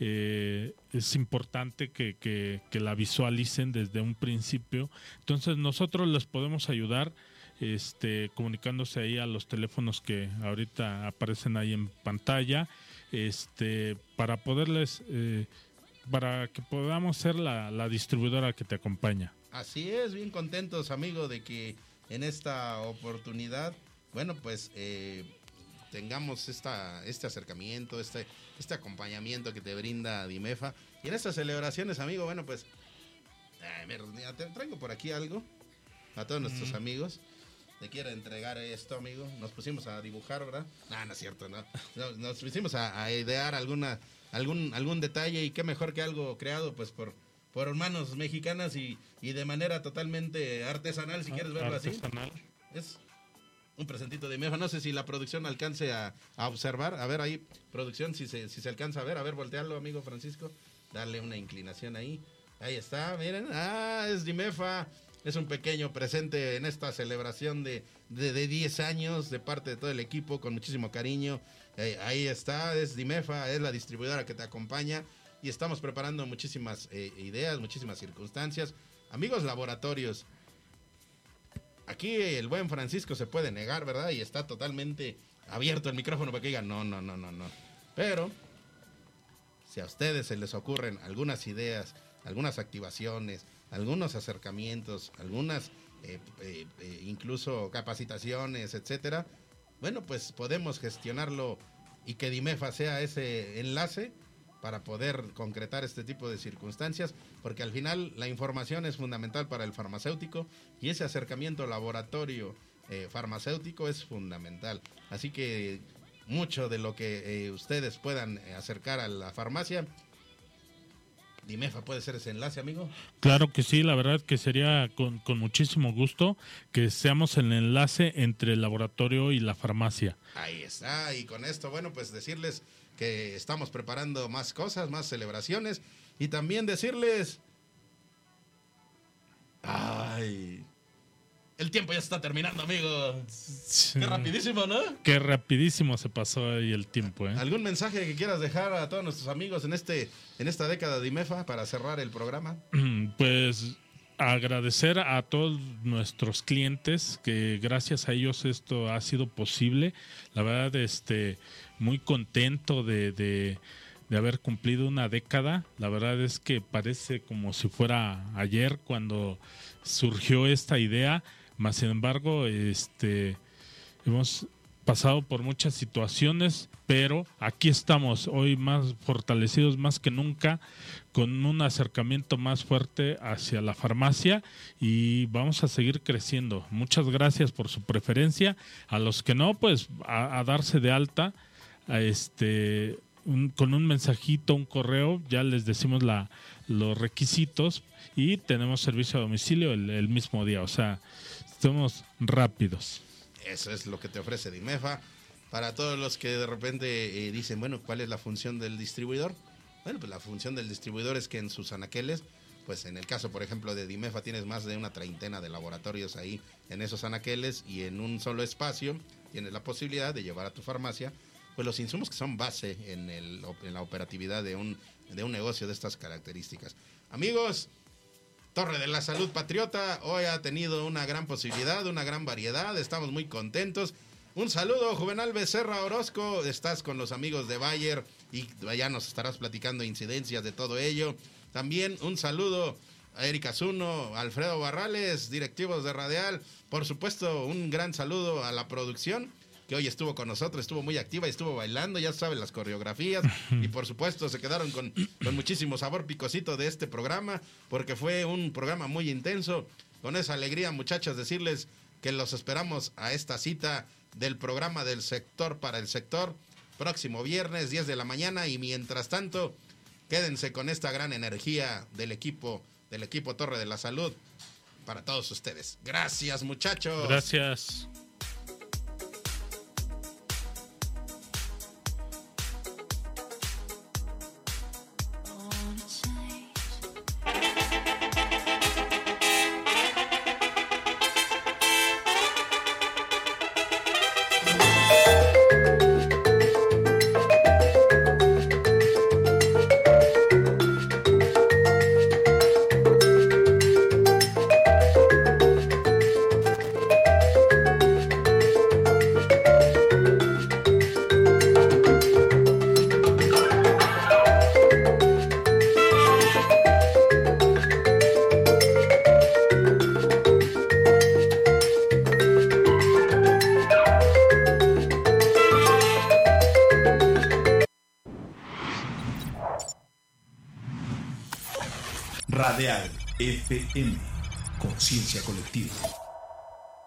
eh, es importante que, que la visualicen desde un principio. Entonces nosotros les podemos ayudar este, comunicándose ahí a los teléfonos que ahorita aparecen ahí en pantalla, este, para poderles, eh, para que podamos ser la, distribuidora que te acompaña. Así es, bien contentos, amigo, de que en esta oportunidad, bueno, pues eh, tengamos esta, este acercamiento, este, este acompañamiento que te brinda Dimefa. Y en estas celebraciones, amigo, bueno, pues, te traigo por aquí algo a todos nuestros mm. amigos te quiero entregar esto, amigo. Nos pusimos a dibujar, ¿verdad? No, no es cierto, ¿no? Nos pusimos a, idear alguna, algún, algún detalle y qué mejor que algo creado pues por, por manos mexicanas y, de manera totalmente artesanal, si quieres verlo artesanal. así. Es un presentito de Mefa. No sé si la producción alcance a, observar. A ver ahí, producción, si se, si se alcanza a ver. A ver, voltearlo, amigo Francisco. Darle una inclinación ahí. Ahí está, miren. Ah, es Dimefa. Es un pequeño presente en esta celebración de, de, 10 años de parte de todo el equipo, con muchísimo cariño. Eh, ahí está, es Dimefa, es la distribuidora que te acompaña y estamos preparando muchísimas eh, ideas, muchísimas circunstancias. Amigos laboratorios, aquí el buen Francisco se puede negar, ¿verdad? Y está totalmente abierto el micrófono para que digan, no, no, no, no, no. Pero, si a ustedes se les ocurren algunas ideas, algunas activaciones, algunos acercamientos, algunas eh, eh, eh, incluso capacitaciones, etcétera, bueno, pues podemos gestionarlo y que Dimefa sea ese enlace para poder concretar este tipo de circunstancias, porque al final la información es fundamental para el farmacéutico y ese acercamiento laboratorio farmacéutico es fundamental. Así que mucho de lo que ustedes puedan acercar a la farmacia Dimefa puede ser ese enlace, amigo. Claro que sí, la verdad que sería con, muchísimo gusto que seamos el enlace entre el laboratorio y la farmacia. Ahí está, y con esto, bueno, pues decirles que estamos preparando más cosas, más celebraciones, y también decirles... Ay, el tiempo ya está terminando, amigo. Qué rapidísimo, ¿no? Qué rapidísimo se pasó ahí el tiempo, ¿eh? ¿Algún mensaje que quieras dejar a todos nuestros amigos en este en esta década de IMEFA para cerrar el programa? Pues agradecer a todos nuestros clientes que gracias a ellos esto ha sido posible. La verdad, este, muy contento de, de, de haber cumplido una década. La verdad es que parece como si fuera ayer cuando surgió esta idea más sin embargo, este, hemos pasado por muchas situaciones, pero aquí estamos hoy más fortalecidos más que nunca, con un acercamiento más fuerte hacia la farmacia y vamos a seguir creciendo. Muchas gracias por su preferencia. A los que no, pues a, darse de alta, a este, con un mensajito, un correo, ya les decimos la, los requisitos y tenemos servicio a domicilio el, mismo día. O sea, somos rápidos. Eso es lo que te ofrece Dimefa. Para todos los que de repente eh, dicen, bueno, ¿cuál es la función del distribuidor? Bueno, pues la función del distribuidor es que en sus anaqueles, pues en el caso, por ejemplo, de Dimefa, tienes más de una treintena de laboratorios ahí en esos anaqueles y en un solo espacio tienes la posibilidad de llevar a tu farmacia pues los insumos que son base en, el, en la operatividad de un, de un negocio de estas características. Amigos, Torre de la Salud Patriota hoy ha tenido una gran posibilidad, una gran variedad, estamos muy contentos. Un saludo, Juvenal Becerra Orozco, estás con los amigos de Bayer y ya nos estarás platicando incidencias de todo ello. También un saludo a Erika Zuno, Alfredo Barrales, directivos de Radial. Por supuesto, un gran saludo a la producción que hoy estuvo con nosotros, estuvo muy activa y estuvo bailando, ya saben las coreografías y por supuesto se quedaron con, con muchísimo sabor picosito de este programa porque fue un programa muy intenso. Con esa alegría muchachos decirles que los esperamos a esta cita del programa del sector para el sector próximo viernes 10 de la mañana y mientras tanto quédense con esta gran energía del equipo del equipo Torre de la Salud para todos ustedes. Gracias muchachos. Gracias.